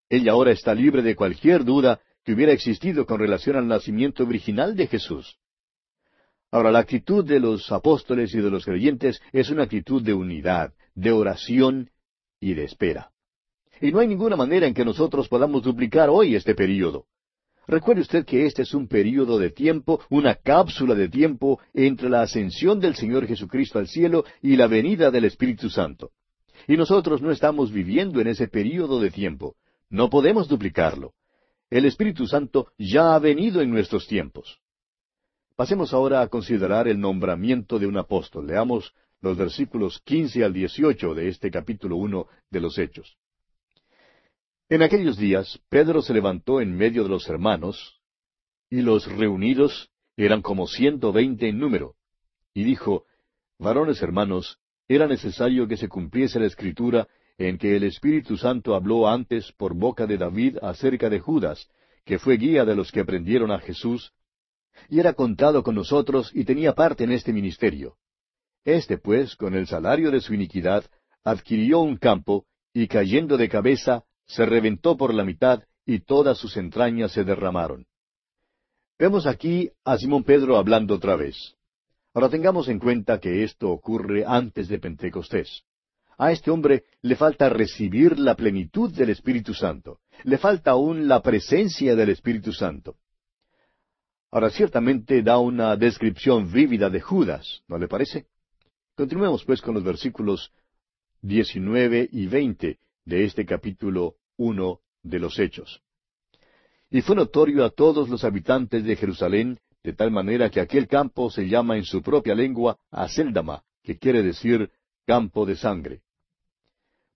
Ella ahora está libre de cualquier duda hubiera existido con relación al nacimiento original de Jesús. Ahora, la actitud de los apóstoles y de los creyentes es una actitud de unidad, de oración y de espera. Y no hay ninguna manera en que nosotros podamos duplicar hoy este período. Recuerde usted que este es un período de tiempo, una cápsula de tiempo entre la ascensión del Señor Jesucristo al cielo y la venida del Espíritu Santo. Y nosotros no estamos viviendo en ese período de tiempo. No podemos duplicarlo. El Espíritu Santo ya ha venido en nuestros tiempos. Pasemos ahora a considerar el nombramiento de un apóstol. Leamos los versículos quince al dieciocho de este capítulo uno de los Hechos. En aquellos días Pedro se levantó en medio de los hermanos, y los reunidos eran como ciento veinte en número, y dijo, Varones hermanos, era necesario que se cumpliese la escritura en que el Espíritu Santo habló antes por boca de David acerca de Judas, que fue guía de los que aprendieron a Jesús, y era contado con nosotros y tenía parte en este ministerio. Este, pues, con el salario de su iniquidad, adquirió un campo, y cayendo de cabeza, se reventó por la mitad, y todas sus entrañas se derramaron. Vemos aquí a Simón Pedro hablando otra vez. Ahora tengamos en cuenta que esto ocurre antes de Pentecostés. A este hombre le falta recibir la plenitud del Espíritu Santo. Le falta aún la presencia del Espíritu Santo. Ahora ciertamente da una descripción vívida de Judas, ¿no le parece? Continuemos pues con los versículos 19 y 20 de este capítulo 1 de los Hechos. Y fue notorio a todos los habitantes de Jerusalén, de tal manera que aquel campo se llama en su propia lengua Aceldama, que quiere decir campo de sangre.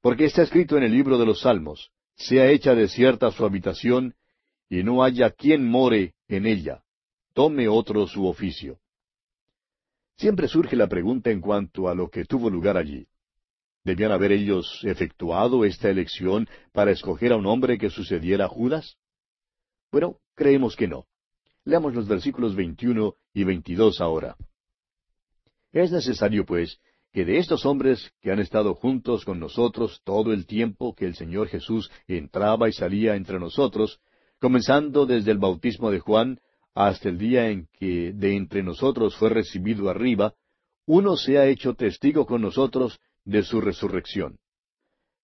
Porque está escrito en el libro de los Salmos, sea hecha desierta su habitación, y no haya quien more en ella tome otro su oficio. Siempre surge la pregunta en cuanto a lo que tuvo lugar allí. ¿Debían haber ellos efectuado esta elección para escoger a un hombre que sucediera a Judas? Bueno, creemos que no. Leamos los versículos 21 y 22 ahora. Es necesario, pues, que de estos hombres que han estado juntos con nosotros todo el tiempo que el Señor Jesús entraba y salía entre nosotros, comenzando desde el bautismo de Juan hasta el día en que de entre nosotros fue recibido arriba, uno se ha hecho testigo con nosotros de su resurrección.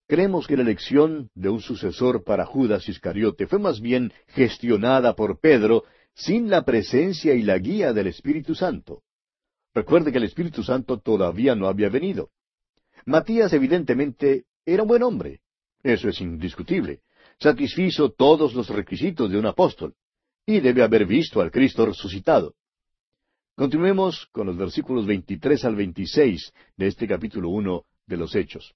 Creemos que la elección de un sucesor para Judas Iscariote fue más bien gestionada por Pedro sin la presencia y la guía del Espíritu Santo. Recuerde que el Espíritu Santo todavía no había venido. Matías evidentemente era un buen hombre. Eso es indiscutible. Satisfizo todos los requisitos de un apóstol. Y debe haber visto al Cristo resucitado. Continuemos con los versículos 23 al 26 de este capítulo 1 de los Hechos.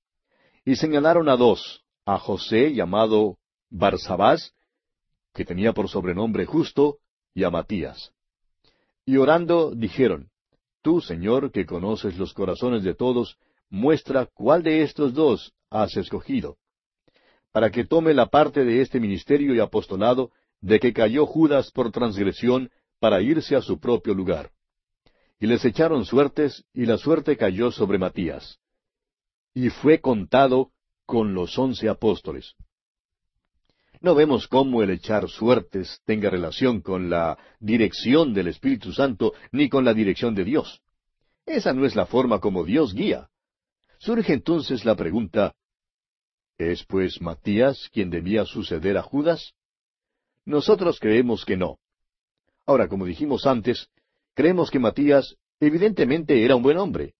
Y señalaron a dos, a José llamado Barsabás, que tenía por sobrenombre justo, y a Matías. Y orando dijeron, Tú, Señor, que conoces los corazones de todos, muestra cuál de estos dos has escogido, para que tome la parte de este ministerio y apostolado de que cayó Judas por transgresión para irse a su propio lugar. Y les echaron suertes, y la suerte cayó sobre Matías. Y fue contado con los once apóstoles. No vemos cómo el echar suertes tenga relación con la dirección del Espíritu Santo ni con la dirección de Dios. Esa no es la forma como Dios guía. Surge entonces la pregunta, ¿es pues Matías quien debía suceder a Judas? Nosotros creemos que no. Ahora, como dijimos antes, creemos que Matías evidentemente era un buen hombre.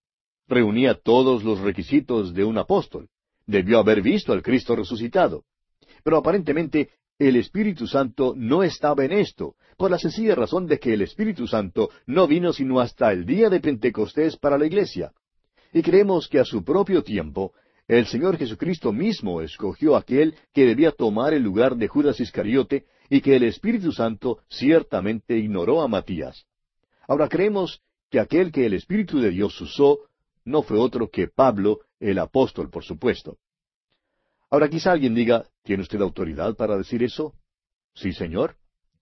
Reunía todos los requisitos de un apóstol. Debió haber visto al Cristo resucitado. Pero aparentemente el Espíritu Santo no estaba en esto, por la sencilla razón de que el Espíritu Santo no vino sino hasta el día de Pentecostés para la iglesia. Y creemos que a su propio tiempo, el Señor Jesucristo mismo escogió aquel que debía tomar el lugar de Judas Iscariote y que el Espíritu Santo ciertamente ignoró a Matías. Ahora creemos que aquel que el Espíritu de Dios usó no fue otro que Pablo, el apóstol, por supuesto. Ahora quizá alguien diga, ¿tiene usted autoridad para decir eso? Sí, señor.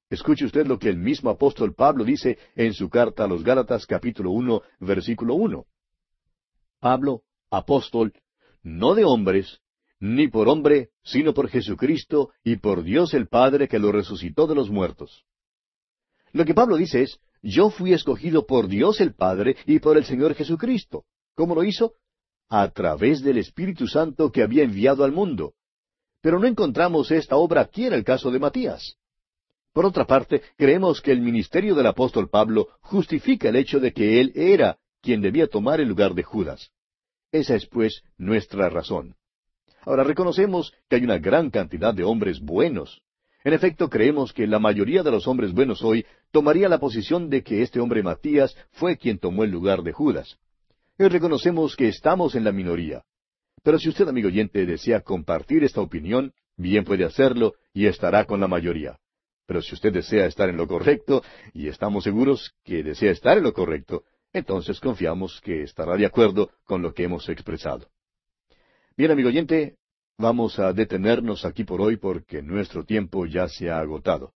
Escuche usted lo que el mismo apóstol Pablo dice en su carta a los Gálatas capítulo uno, versículo uno. Pablo, apóstol, no de hombres, ni por hombre, sino por Jesucristo y por Dios el Padre que lo resucitó de los muertos. Lo que Pablo dice es, yo fui escogido por Dios el Padre y por el Señor Jesucristo. ¿Cómo lo hizo? A través del Espíritu Santo que había enviado al mundo. Pero no encontramos esta obra aquí en el caso de Matías. Por otra parte, creemos que el ministerio del apóstol Pablo justifica el hecho de que él era quien debía tomar el lugar de Judas. Esa es, pues, nuestra razón. Ahora reconocemos que hay una gran cantidad de hombres buenos. En efecto, creemos que la mayoría de los hombres buenos hoy tomaría la posición de que este hombre Matías fue quien tomó el lugar de Judas. Y reconocemos que estamos en la minoría. Pero si usted, amigo oyente, desea compartir esta opinión, bien puede hacerlo y estará con la mayoría. Pero si usted desea estar en lo correcto, y estamos seguros que desea estar en lo correcto, entonces confiamos que estará de acuerdo con lo que hemos expresado. Bien, amigo oyente, vamos a detenernos aquí por hoy porque nuestro tiempo ya se ha agotado.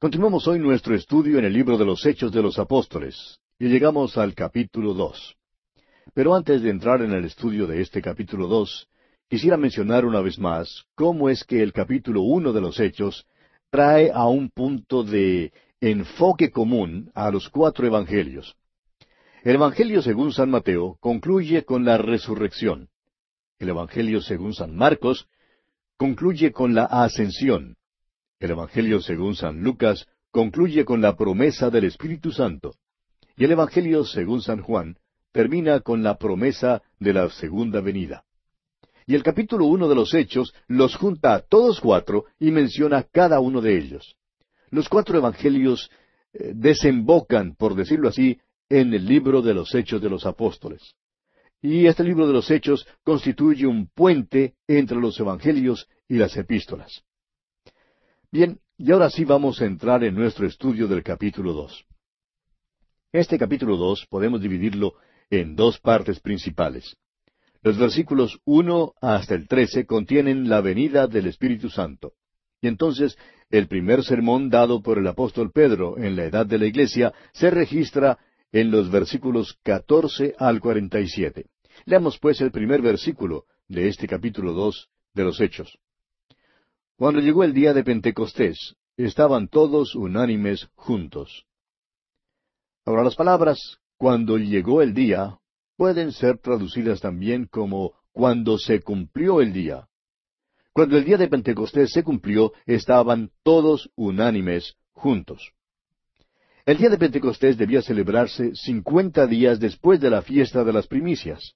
Continuamos hoy nuestro estudio en el libro de los Hechos de los Apóstoles y llegamos al capítulo dos. Pero antes de entrar en el estudio de este capítulo dos, quisiera mencionar una vez más cómo es que el capítulo uno de los Hechos trae a un punto de enfoque común a los cuatro evangelios. El Evangelio según San Mateo concluye con la resurrección. El Evangelio según San Marcos concluye con la ascensión. El Evangelio según San Lucas concluye con la promesa del Espíritu Santo. Y el Evangelio según San Juan termina con la promesa de la segunda venida. Y el capítulo uno de los Hechos los junta a todos cuatro y menciona cada uno de ellos. Los cuatro evangelios eh, desembocan, por decirlo así, en el libro de los Hechos de los Apóstoles. Y este libro de los Hechos constituye un puente entre los evangelios y las epístolas. Bien, y ahora sí vamos a entrar en nuestro estudio del capítulo dos. Este capítulo dos podemos dividirlo en dos partes principales. Los versículos uno hasta el trece contienen la venida del Espíritu Santo. Y entonces el primer sermón dado por el apóstol Pedro en la edad de la iglesia se registra en los versículos catorce al cuarenta y siete. Leamos pues el primer versículo de este capítulo dos de los Hechos. Cuando llegó el día de Pentecostés, estaban todos unánimes juntos. Ahora las palabras cuando llegó el día pueden ser traducidas también como cuando se cumplió el día. Cuando el día de Pentecostés se cumplió, estaban todos unánimes juntos. El día de Pentecostés debía celebrarse cincuenta días después de la fiesta de las primicias.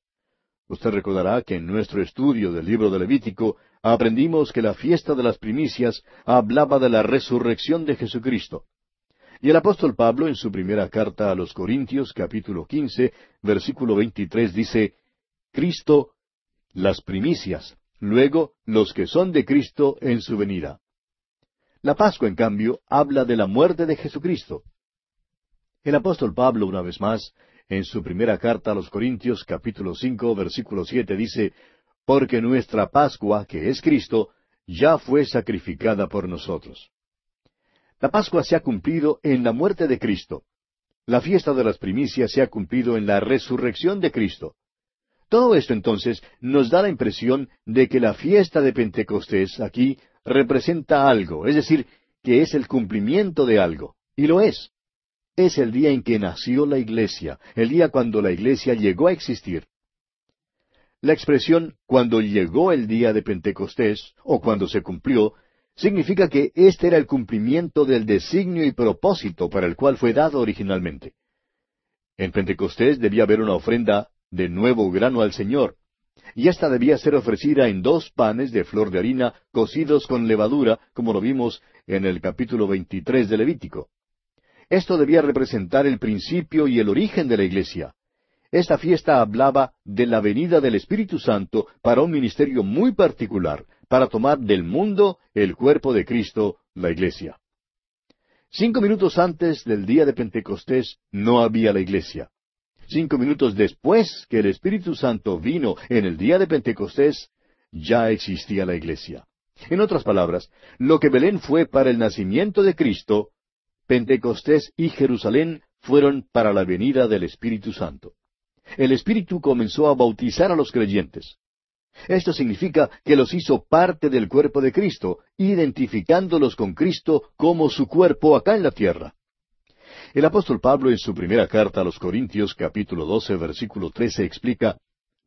Usted recordará que en nuestro estudio del libro de Levítico aprendimos que la fiesta de las primicias hablaba de la resurrección de Jesucristo. Y el apóstol Pablo en su primera carta a los Corintios capítulo quince versículo veintitrés dice, Cristo, las primicias, luego los que son de Cristo en su venida. La Pascua, en cambio, habla de la muerte de Jesucristo. El apóstol Pablo, una vez más, en su primera carta a los Corintios, capítulo cinco, versículo siete, dice, Porque nuestra Pascua, que es Cristo, ya fue sacrificada por nosotros. La Pascua se ha cumplido en la muerte de Cristo. La fiesta de las primicias se ha cumplido en la resurrección de Cristo. Todo esto entonces nos da la impresión de que la fiesta de Pentecostés aquí representa algo, es decir, que es el cumplimiento de algo, y lo es es el día en que nació la iglesia, el día cuando la iglesia llegó a existir. La expresión cuando llegó el día de Pentecostés, o cuando se cumplió, significa que este era el cumplimiento del designio y propósito para el cual fue dado originalmente. En Pentecostés debía haber una ofrenda de nuevo grano al Señor, y ésta debía ser ofrecida en dos panes de flor de harina cocidos con levadura, como lo vimos en el capítulo 23 de Levítico. Esto debía representar el principio y el origen de la iglesia. Esta fiesta hablaba de la venida del Espíritu Santo para un ministerio muy particular, para tomar del mundo el cuerpo de Cristo, la iglesia. Cinco minutos antes del día de Pentecostés no había la iglesia. Cinco minutos después que el Espíritu Santo vino en el día de Pentecostés, ya existía la iglesia. En otras palabras, lo que Belén fue para el nacimiento de Cristo, Pentecostés y Jerusalén fueron para la venida del Espíritu Santo. El Espíritu comenzó a bautizar a los creyentes. Esto significa que los hizo parte del cuerpo de Cristo, identificándolos con Cristo como su cuerpo acá en la tierra. El apóstol Pablo en su primera carta a los Corintios capítulo 12 versículo 13 explica,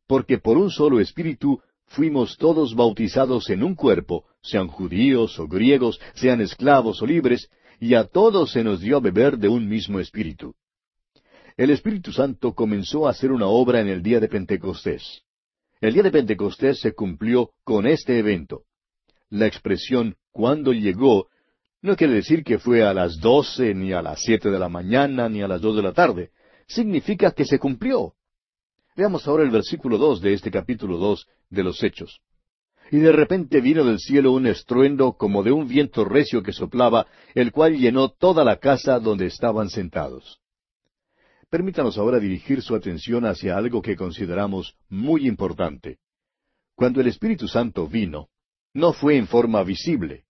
Porque por un solo espíritu fuimos todos bautizados en un cuerpo, sean judíos o griegos, sean esclavos o libres, y a todos se nos dio a beber de un mismo espíritu. El Espíritu Santo comenzó a hacer una obra en el día de Pentecostés. El día de Pentecostés se cumplió con este evento. La expresión cuando llegó no quiere decir que fue a las doce, ni a las siete de la mañana, ni a las dos de la tarde. Significa que se cumplió. Veamos ahora el versículo dos de este capítulo dos de los Hechos. Y de repente vino del cielo un estruendo como de un viento recio que soplaba, el cual llenó toda la casa donde estaban sentados. Permítanos ahora dirigir su atención hacia algo que consideramos muy importante. Cuando el Espíritu Santo vino, no fue en forma visible.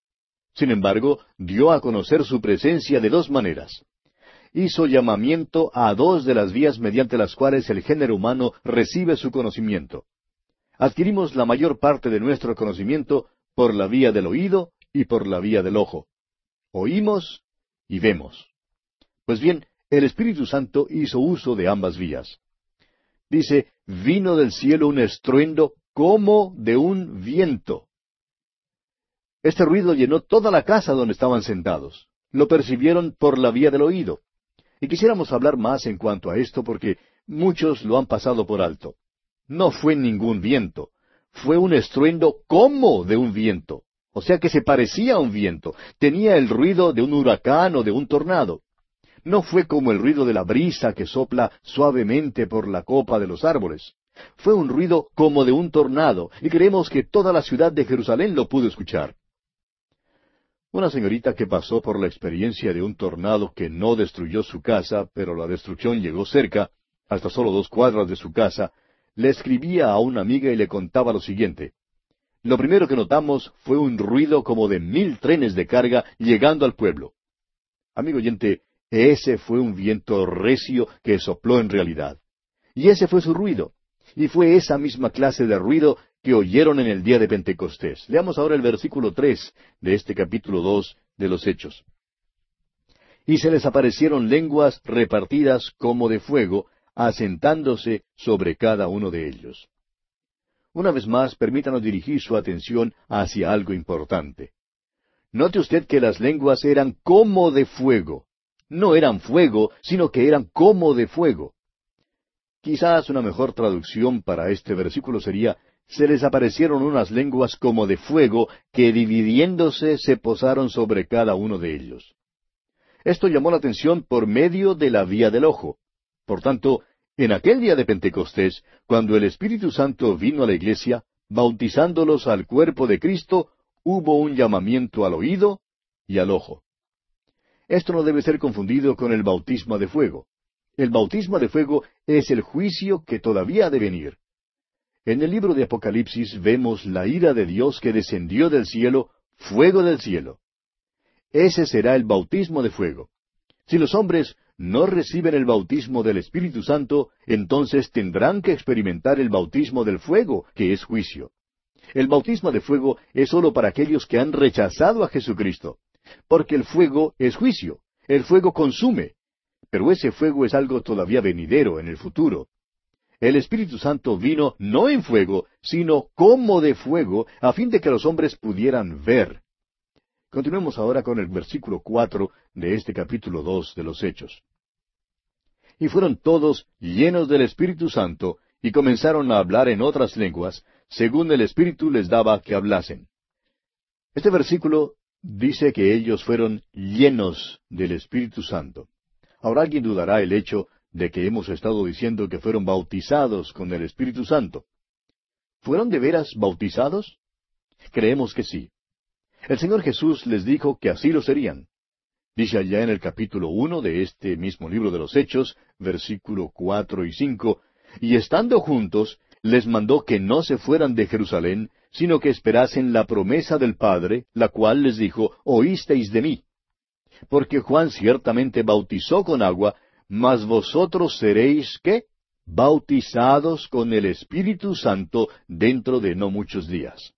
Sin embargo, dio a conocer su presencia de dos maneras. Hizo llamamiento a dos de las vías mediante las cuales el género humano recibe su conocimiento adquirimos la mayor parte de nuestro conocimiento por la vía del oído y por la vía del ojo. Oímos y vemos. Pues bien, el Espíritu Santo hizo uso de ambas vías. Dice, vino del cielo un estruendo como de un viento. Este ruido llenó toda la casa donde estaban sentados. Lo percibieron por la vía del oído. Y quisiéramos hablar más en cuanto a esto porque muchos lo han pasado por alto. No fue ningún viento, fue un estruendo como de un viento, o sea que se parecía a un viento, tenía el ruido de un huracán o de un tornado. No fue como el ruido de la brisa que sopla suavemente por la copa de los árboles. Fue un ruido como de un tornado, y creemos que toda la ciudad de Jerusalén lo pudo escuchar. Una señorita que pasó por la experiencia de un tornado que no destruyó su casa, pero la destrucción llegó cerca, hasta solo dos cuadras de su casa, le escribía a una amiga y le contaba lo siguiente. Lo primero que notamos fue un ruido como de mil trenes de carga llegando al pueblo. Amigo oyente, ese fue un viento recio que sopló en realidad. Y ese fue su ruido. Y fue esa misma clase de ruido que oyeron en el día de Pentecostés. Leamos ahora el versículo tres de este capítulo dos de los Hechos. Y se les aparecieron lenguas repartidas como de fuego, asentándose sobre cada uno de ellos. Una vez más, permítanos dirigir su atención hacia algo importante. Note usted que las lenguas eran como de fuego. No eran fuego, sino que eran como de fuego. Quizás una mejor traducción para este versículo sería, se les aparecieron unas lenguas como de fuego que dividiéndose se posaron sobre cada uno de ellos. Esto llamó la atención por medio de la vía del ojo. Por tanto, en aquel día de Pentecostés, cuando el Espíritu Santo vino a la iglesia, bautizándolos al cuerpo de Cristo, hubo un llamamiento al oído y al ojo. Esto no debe ser confundido con el bautismo de fuego. El bautismo de fuego es el juicio que todavía ha de venir. En el libro de Apocalipsis vemos la ira de Dios que descendió del cielo, fuego del cielo. Ese será el bautismo de fuego. Si los hombres no reciben el bautismo del Espíritu Santo, entonces tendrán que experimentar el bautismo del fuego, que es juicio. El bautismo de fuego es sólo para aquellos que han rechazado a Jesucristo, porque el fuego es juicio, el fuego consume, pero ese fuego es algo todavía venidero en el futuro. El Espíritu Santo vino no en fuego, sino como de fuego, a fin de que los hombres pudieran ver. Continuemos ahora con el versículo cuatro de este capítulo dos de los Hechos. Y fueron todos llenos del Espíritu Santo, y comenzaron a hablar en otras lenguas, según el Espíritu les daba que hablasen. Este versículo dice que ellos fueron llenos del Espíritu Santo. Ahora alguien dudará el hecho de que hemos estado diciendo que fueron bautizados con el Espíritu Santo. ¿Fueron de veras bautizados? Creemos que sí. El Señor Jesús les dijo que así lo serían. Dice allá en el capítulo uno de este mismo libro de los Hechos, versículo cuatro y cinco, y estando juntos, les mandó que no se fueran de Jerusalén, sino que esperasen la promesa del Padre, la cual les dijo, oísteis de mí. Porque Juan ciertamente bautizó con agua, mas vosotros seréis qué? Bautizados con el Espíritu Santo dentro de no muchos días.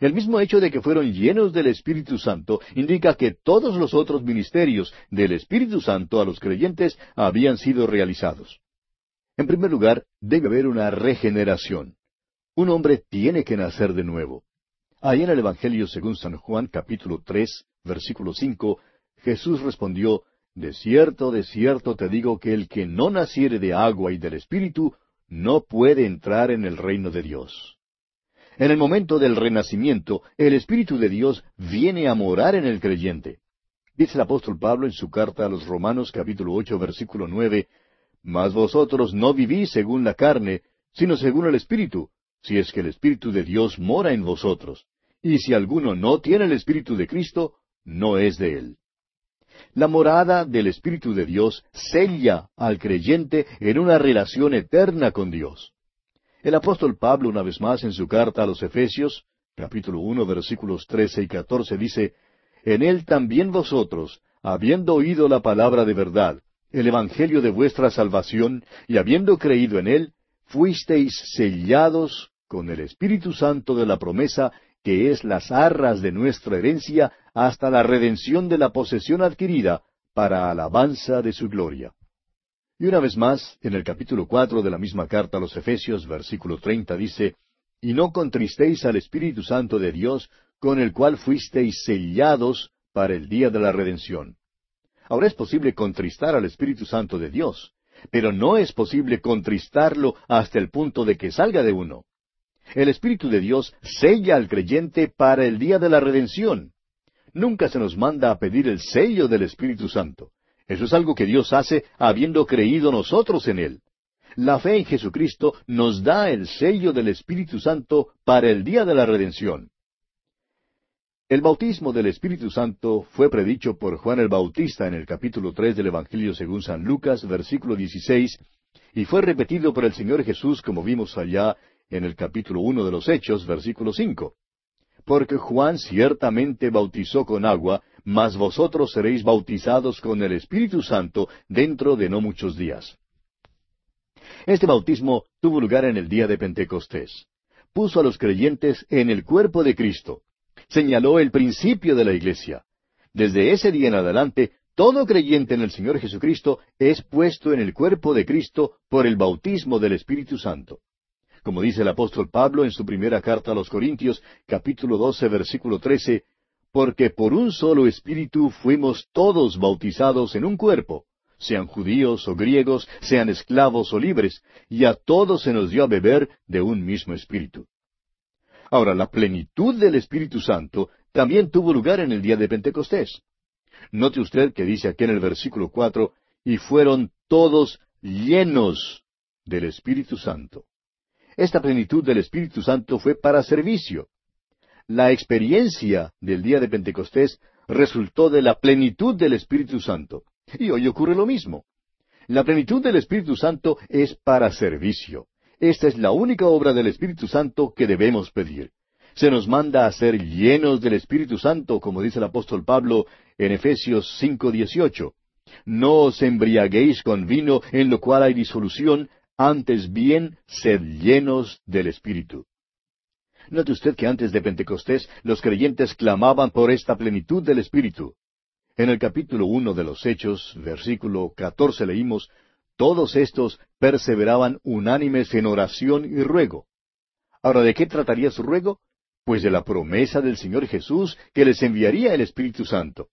El mismo hecho de que fueron llenos del Espíritu Santo indica que todos los otros ministerios del Espíritu Santo a los creyentes habían sido realizados. En primer lugar, debe haber una regeneración. Un hombre tiene que nacer de nuevo. Ahí en el Evangelio según San Juan capítulo tres, versículo cinco, Jesús respondió, De cierto, de cierto te digo que el que no naciere de agua y del Espíritu, no puede entrar en el reino de Dios. En el momento del renacimiento, el Espíritu de Dios viene a morar en el creyente. Dice el apóstol Pablo en su carta a los Romanos capítulo ocho versículo nueve, Mas vosotros no vivís según la carne, sino según el Espíritu, si es que el Espíritu de Dios mora en vosotros. Y si alguno no tiene el Espíritu de Cristo, no es de él. La morada del Espíritu de Dios sella al creyente en una relación eterna con Dios. El apóstol Pablo, una vez más, en su carta a los Efesios, capítulo uno, versículos trece y catorce, dice, En él también vosotros, habiendo oído la palabra de verdad, el evangelio de vuestra salvación, y habiendo creído en él, fuisteis sellados con el Espíritu Santo de la promesa, que es las arras de nuestra herencia, hasta la redención de la posesión adquirida, para alabanza de su gloria. Y una vez más, en el capítulo cuatro de la misma carta a los Efesios, versículo treinta, dice, Y no contristéis al Espíritu Santo de Dios, con el cual fuisteis sellados para el día de la redención. Ahora es posible contristar al Espíritu Santo de Dios, pero no es posible contristarlo hasta el punto de que salga de uno. El Espíritu de Dios sella al creyente para el día de la redención. Nunca se nos manda a pedir el sello del Espíritu Santo. Eso es algo que Dios hace habiendo creído nosotros en Él. La fe en Jesucristo nos da el sello del Espíritu Santo para el día de la redención. El bautismo del Espíritu Santo fue predicho por Juan el Bautista en el capítulo tres del Evangelio según San Lucas, versículo 16, y fue repetido por el Señor Jesús como vimos allá en el capítulo uno de los Hechos, versículo cinco. Porque Juan ciertamente bautizó con agua, mas vosotros seréis bautizados con el Espíritu Santo dentro de no muchos días. Este bautismo tuvo lugar en el día de Pentecostés. Puso a los creyentes en el cuerpo de Cristo. Señaló el principio de la iglesia. Desde ese día en adelante, todo creyente en el Señor Jesucristo es puesto en el cuerpo de Cristo por el bautismo del Espíritu Santo. como dice el apóstol Pablo en su primera carta a los Corintios, capítulo 12, versículo 13, porque por un solo espíritu fuimos todos bautizados en un cuerpo, sean judíos o griegos, sean esclavos o libres, y a todos se nos dio a beber de un mismo espíritu. Ahora, la plenitud del Espíritu Santo también tuvo lugar en el día de Pentecostés. Note usted que dice aquí en el versículo cuatro, y fueron todos llenos del Espíritu Santo. Esta plenitud del Espíritu Santo fue para servicio. La experiencia del día de Pentecostés resultó de la plenitud del Espíritu Santo. Y hoy ocurre lo mismo. La plenitud del Espíritu Santo es para servicio. Esta es la única obra del Espíritu Santo que debemos pedir. Se nos manda a ser llenos del Espíritu Santo, como dice el apóstol Pablo en Efesios 5:18. No os embriaguéis con vino en lo cual hay disolución, antes bien sed llenos del Espíritu. Note usted que antes de Pentecostés los creyentes clamaban por esta plenitud del Espíritu. En el capítulo uno de los Hechos, versículo catorce leímos, todos estos perseveraban unánimes en oración y ruego. Ahora, ¿de qué trataría su ruego? Pues de la promesa del Señor Jesús que les enviaría el Espíritu Santo.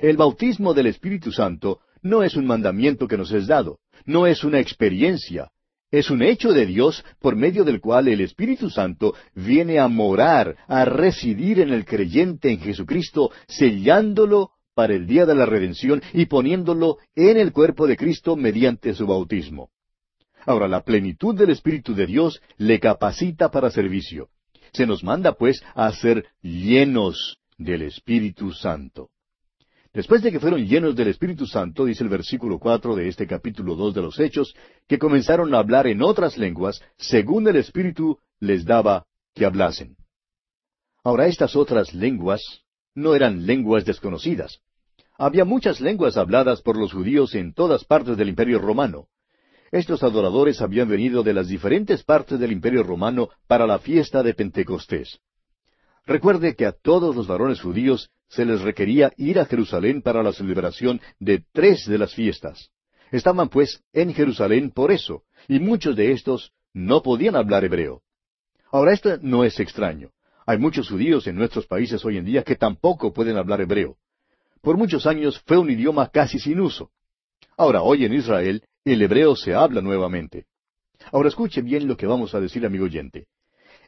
El bautismo del Espíritu Santo no es un mandamiento que nos es dado, no es una experiencia, es un hecho de Dios por medio del cual el Espíritu Santo viene a morar, a residir en el creyente en Jesucristo, sellándolo para el día de la redención y poniéndolo en el cuerpo de Cristo mediante su bautismo. Ahora, la plenitud del Espíritu de Dios le capacita para servicio. Se nos manda, pues, a ser llenos del Espíritu Santo. Después de que fueron llenos del Espíritu Santo, dice el versículo cuatro de este capítulo dos de los Hechos, que comenzaron a hablar en otras lenguas, según el Espíritu les daba que hablasen. Ahora estas otras lenguas no eran lenguas desconocidas. Había muchas lenguas habladas por los judíos en todas partes del Imperio romano. Estos adoradores habían venido de las diferentes partes del Imperio romano para la fiesta de Pentecostés. Recuerde que a todos los varones judíos se les requería ir a Jerusalén para la celebración de tres de las fiestas. Estaban pues en Jerusalén por eso, y muchos de estos no podían hablar hebreo. Ahora esto no es extraño. Hay muchos judíos en nuestros países hoy en día que tampoco pueden hablar hebreo. Por muchos años fue un idioma casi sin uso. Ahora, hoy en Israel, el hebreo se habla nuevamente. Ahora escuche bien lo que vamos a decir, amigo oyente.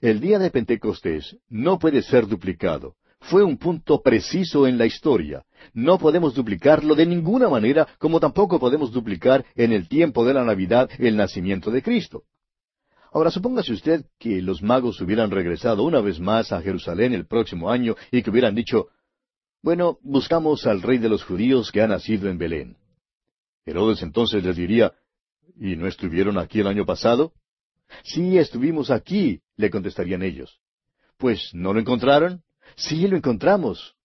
El día de Pentecostés no puede ser duplicado. Fue un punto preciso en la historia. No podemos duplicarlo de ninguna manera, como tampoco podemos duplicar en el tiempo de la Navidad el nacimiento de Cristo. Ahora supóngase usted que los magos hubieran regresado una vez más a Jerusalén el próximo año y que hubieran dicho, bueno, buscamos al rey de los judíos que ha nacido en Belén. Herodes entonces les diría, ¿y no estuvieron aquí el año pasado? Sí, estuvimos aquí, le contestarían ellos. Pues, ¿no lo encontraron? Sí, lo encontramos.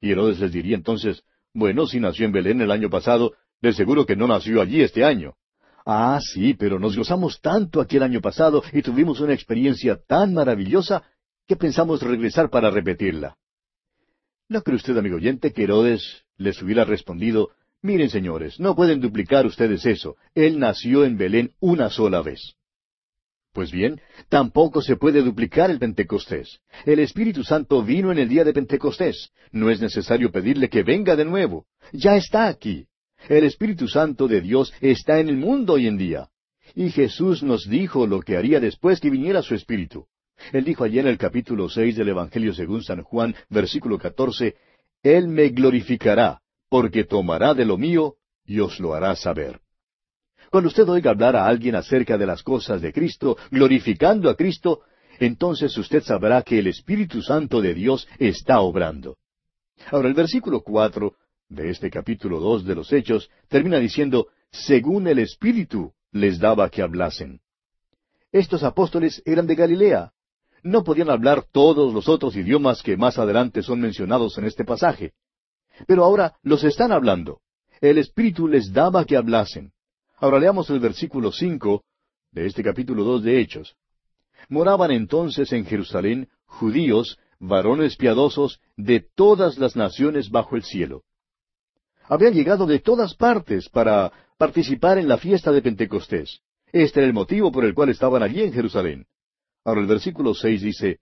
Y Herodes les diría entonces, bueno, si nació en Belén el año pasado, de seguro que no nació allí este año. Ah, sí, pero nos gozamos tanto aquí el año pasado y tuvimos una experiencia tan maravillosa que pensamos regresar para repetirla. ¿No cree usted, amigo oyente, que Herodes les hubiera respondido, miren señores, no pueden duplicar ustedes eso, él nació en Belén una sola vez? Pues bien, tampoco se puede duplicar el Pentecostés. El Espíritu Santo vino en el día de Pentecostés. No es necesario pedirle que venga de nuevo. Ya está aquí. El Espíritu Santo de Dios está en el mundo hoy en día. Y Jesús nos dijo lo que haría después que viniera su Espíritu. Él dijo allí en el capítulo seis del Evangelio según San Juan, versículo catorce, Él me glorificará, porque tomará de lo mío y os lo hará saber. Cuando usted oiga hablar a alguien acerca de las cosas de Cristo, glorificando a Cristo, entonces usted sabrá que el Espíritu Santo de Dios está obrando. Ahora el versículo cuatro de este capítulo dos de los Hechos termina diciendo, según el Espíritu les daba que hablasen. Estos apóstoles eran de Galilea. No podían hablar todos los otros idiomas que más adelante son mencionados en este pasaje. Pero ahora los están hablando. El Espíritu les daba que hablasen. Ahora leamos el versículo cinco de este capítulo dos de Hechos. Moraban entonces en Jerusalén judíos, varones piadosos, de todas las naciones bajo el cielo. Habían llegado de todas partes para participar en la fiesta de Pentecostés. Este era el motivo por el cual estaban allí en Jerusalén. Ahora el versículo seis dice,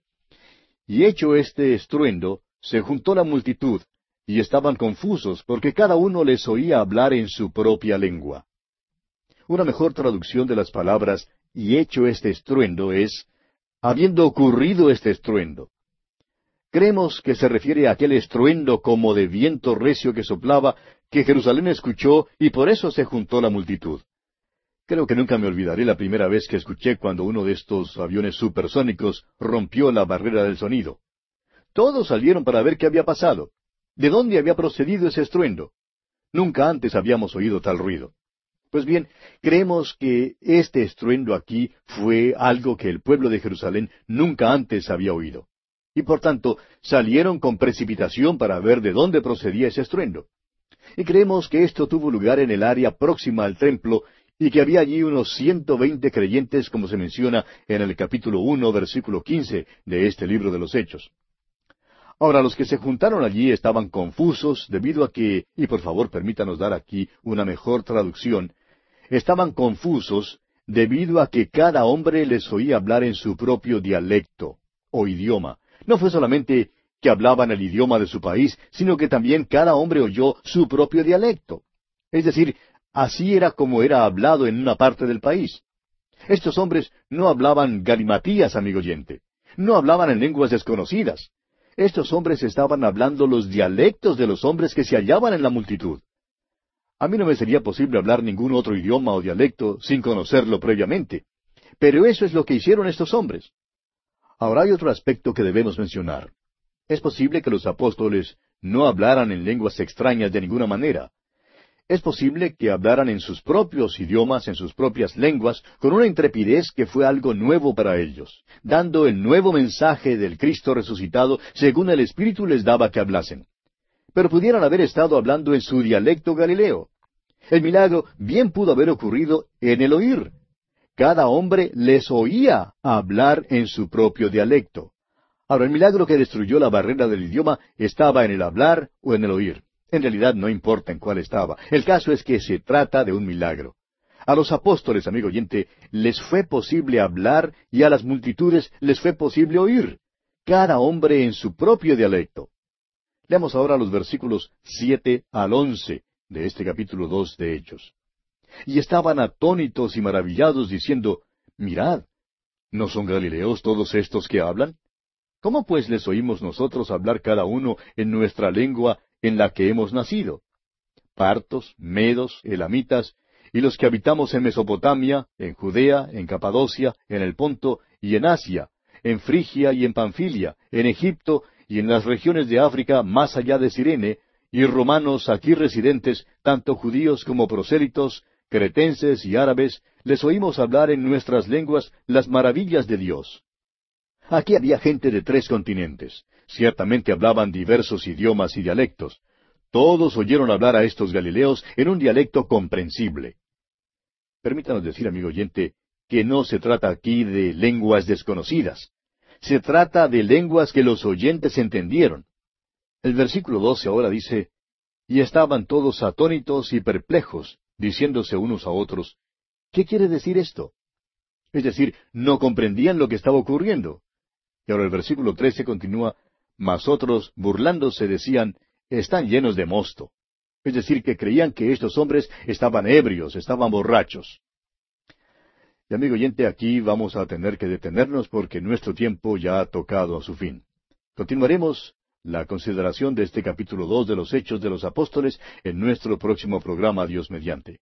Y hecho este estruendo, se juntó la multitud, y estaban confusos, porque cada uno les oía hablar en su propia lengua. Una mejor traducción de las palabras y hecho este estruendo es habiendo ocurrido este estruendo. Creemos que se refiere a aquel estruendo como de viento recio que soplaba, que Jerusalén escuchó y por eso se juntó la multitud. Creo que nunca me olvidaré la primera vez que escuché cuando uno de estos aviones supersónicos rompió la barrera del sonido. Todos salieron para ver qué había pasado. ¿De dónde había procedido ese estruendo? Nunca antes habíamos oído tal ruido. Pues bien, creemos que este estruendo aquí fue algo que el pueblo de Jerusalén nunca antes había oído. Y por tanto, salieron con precipitación para ver de dónde procedía ese estruendo. Y creemos que esto tuvo lugar en el área próxima al templo y que había allí unos ciento veinte creyentes, como se menciona en el capítulo uno, versículo quince de este libro de los Hechos. Ahora, los que se juntaron allí estaban confusos debido a que, y por favor permítanos dar aquí una mejor traducción, estaban confusos debido a que cada hombre les oía hablar en su propio dialecto o idioma. No fue solamente que hablaban el idioma de su país, sino que también cada hombre oyó su propio dialecto. Es decir, así era como era hablado en una parte del país. Estos hombres no hablaban galimatías, amigo oyente. No hablaban en lenguas desconocidas. Estos hombres estaban hablando los dialectos de los hombres que se hallaban en la multitud. A mí no me sería posible hablar ningún otro idioma o dialecto sin conocerlo previamente. Pero eso es lo que hicieron estos hombres. Ahora hay otro aspecto que debemos mencionar. Es posible que los apóstoles no hablaran en lenguas extrañas de ninguna manera. Es posible que hablaran en sus propios idiomas, en sus propias lenguas, con una intrepidez que fue algo nuevo para ellos, dando el nuevo mensaje del Cristo resucitado según el Espíritu les daba que hablasen pero pudieran haber estado hablando en su dialecto galileo. El milagro bien pudo haber ocurrido en el oír. Cada hombre les oía hablar en su propio dialecto. Ahora, el milagro que destruyó la barrera del idioma estaba en el hablar o en el oír. En realidad no importa en cuál estaba. El caso es que se trata de un milagro. A los apóstoles, amigo oyente, les fue posible hablar y a las multitudes les fue posible oír. Cada hombre en su propio dialecto. Leamos ahora los versículos siete al once de este capítulo dos de Hechos. Y estaban atónitos y maravillados, diciendo, Mirad, ¿no son galileos todos estos que hablan? ¿Cómo pues les oímos nosotros hablar cada uno en nuestra lengua en la que hemos nacido? Partos, medos, elamitas, y los que habitamos en Mesopotamia, en Judea, en Capadocia, en el Ponto y en Asia, en Frigia y en Panfilia, en Egipto y en las regiones de África más allá de Sirene, y romanos aquí residentes, tanto judíos como prosélitos, cretenses y árabes, les oímos hablar en nuestras lenguas las maravillas de Dios. Aquí había gente de tres continentes. Ciertamente hablaban diversos idiomas y dialectos. Todos oyeron hablar a estos galileos en un dialecto comprensible. Permítanos decir, amigo oyente, que no se trata aquí de lenguas desconocidas. Se trata de lenguas que los oyentes entendieron. El versículo doce ahora dice, Y estaban todos atónitos y perplejos, diciéndose unos a otros, ¿qué quiere decir esto? Es decir, no comprendían lo que estaba ocurriendo. Y ahora el versículo trece continúa, Mas otros, burlándose, decían, Están llenos de mosto. Es decir, que creían que estos hombres estaban ebrios, estaban borrachos. Y amigo oyente, aquí vamos a tener que detenernos porque nuestro tiempo ya ha tocado a su fin. Continuaremos la consideración de este capítulo dos de los Hechos de los Apóstoles en nuestro próximo programa Dios mediante.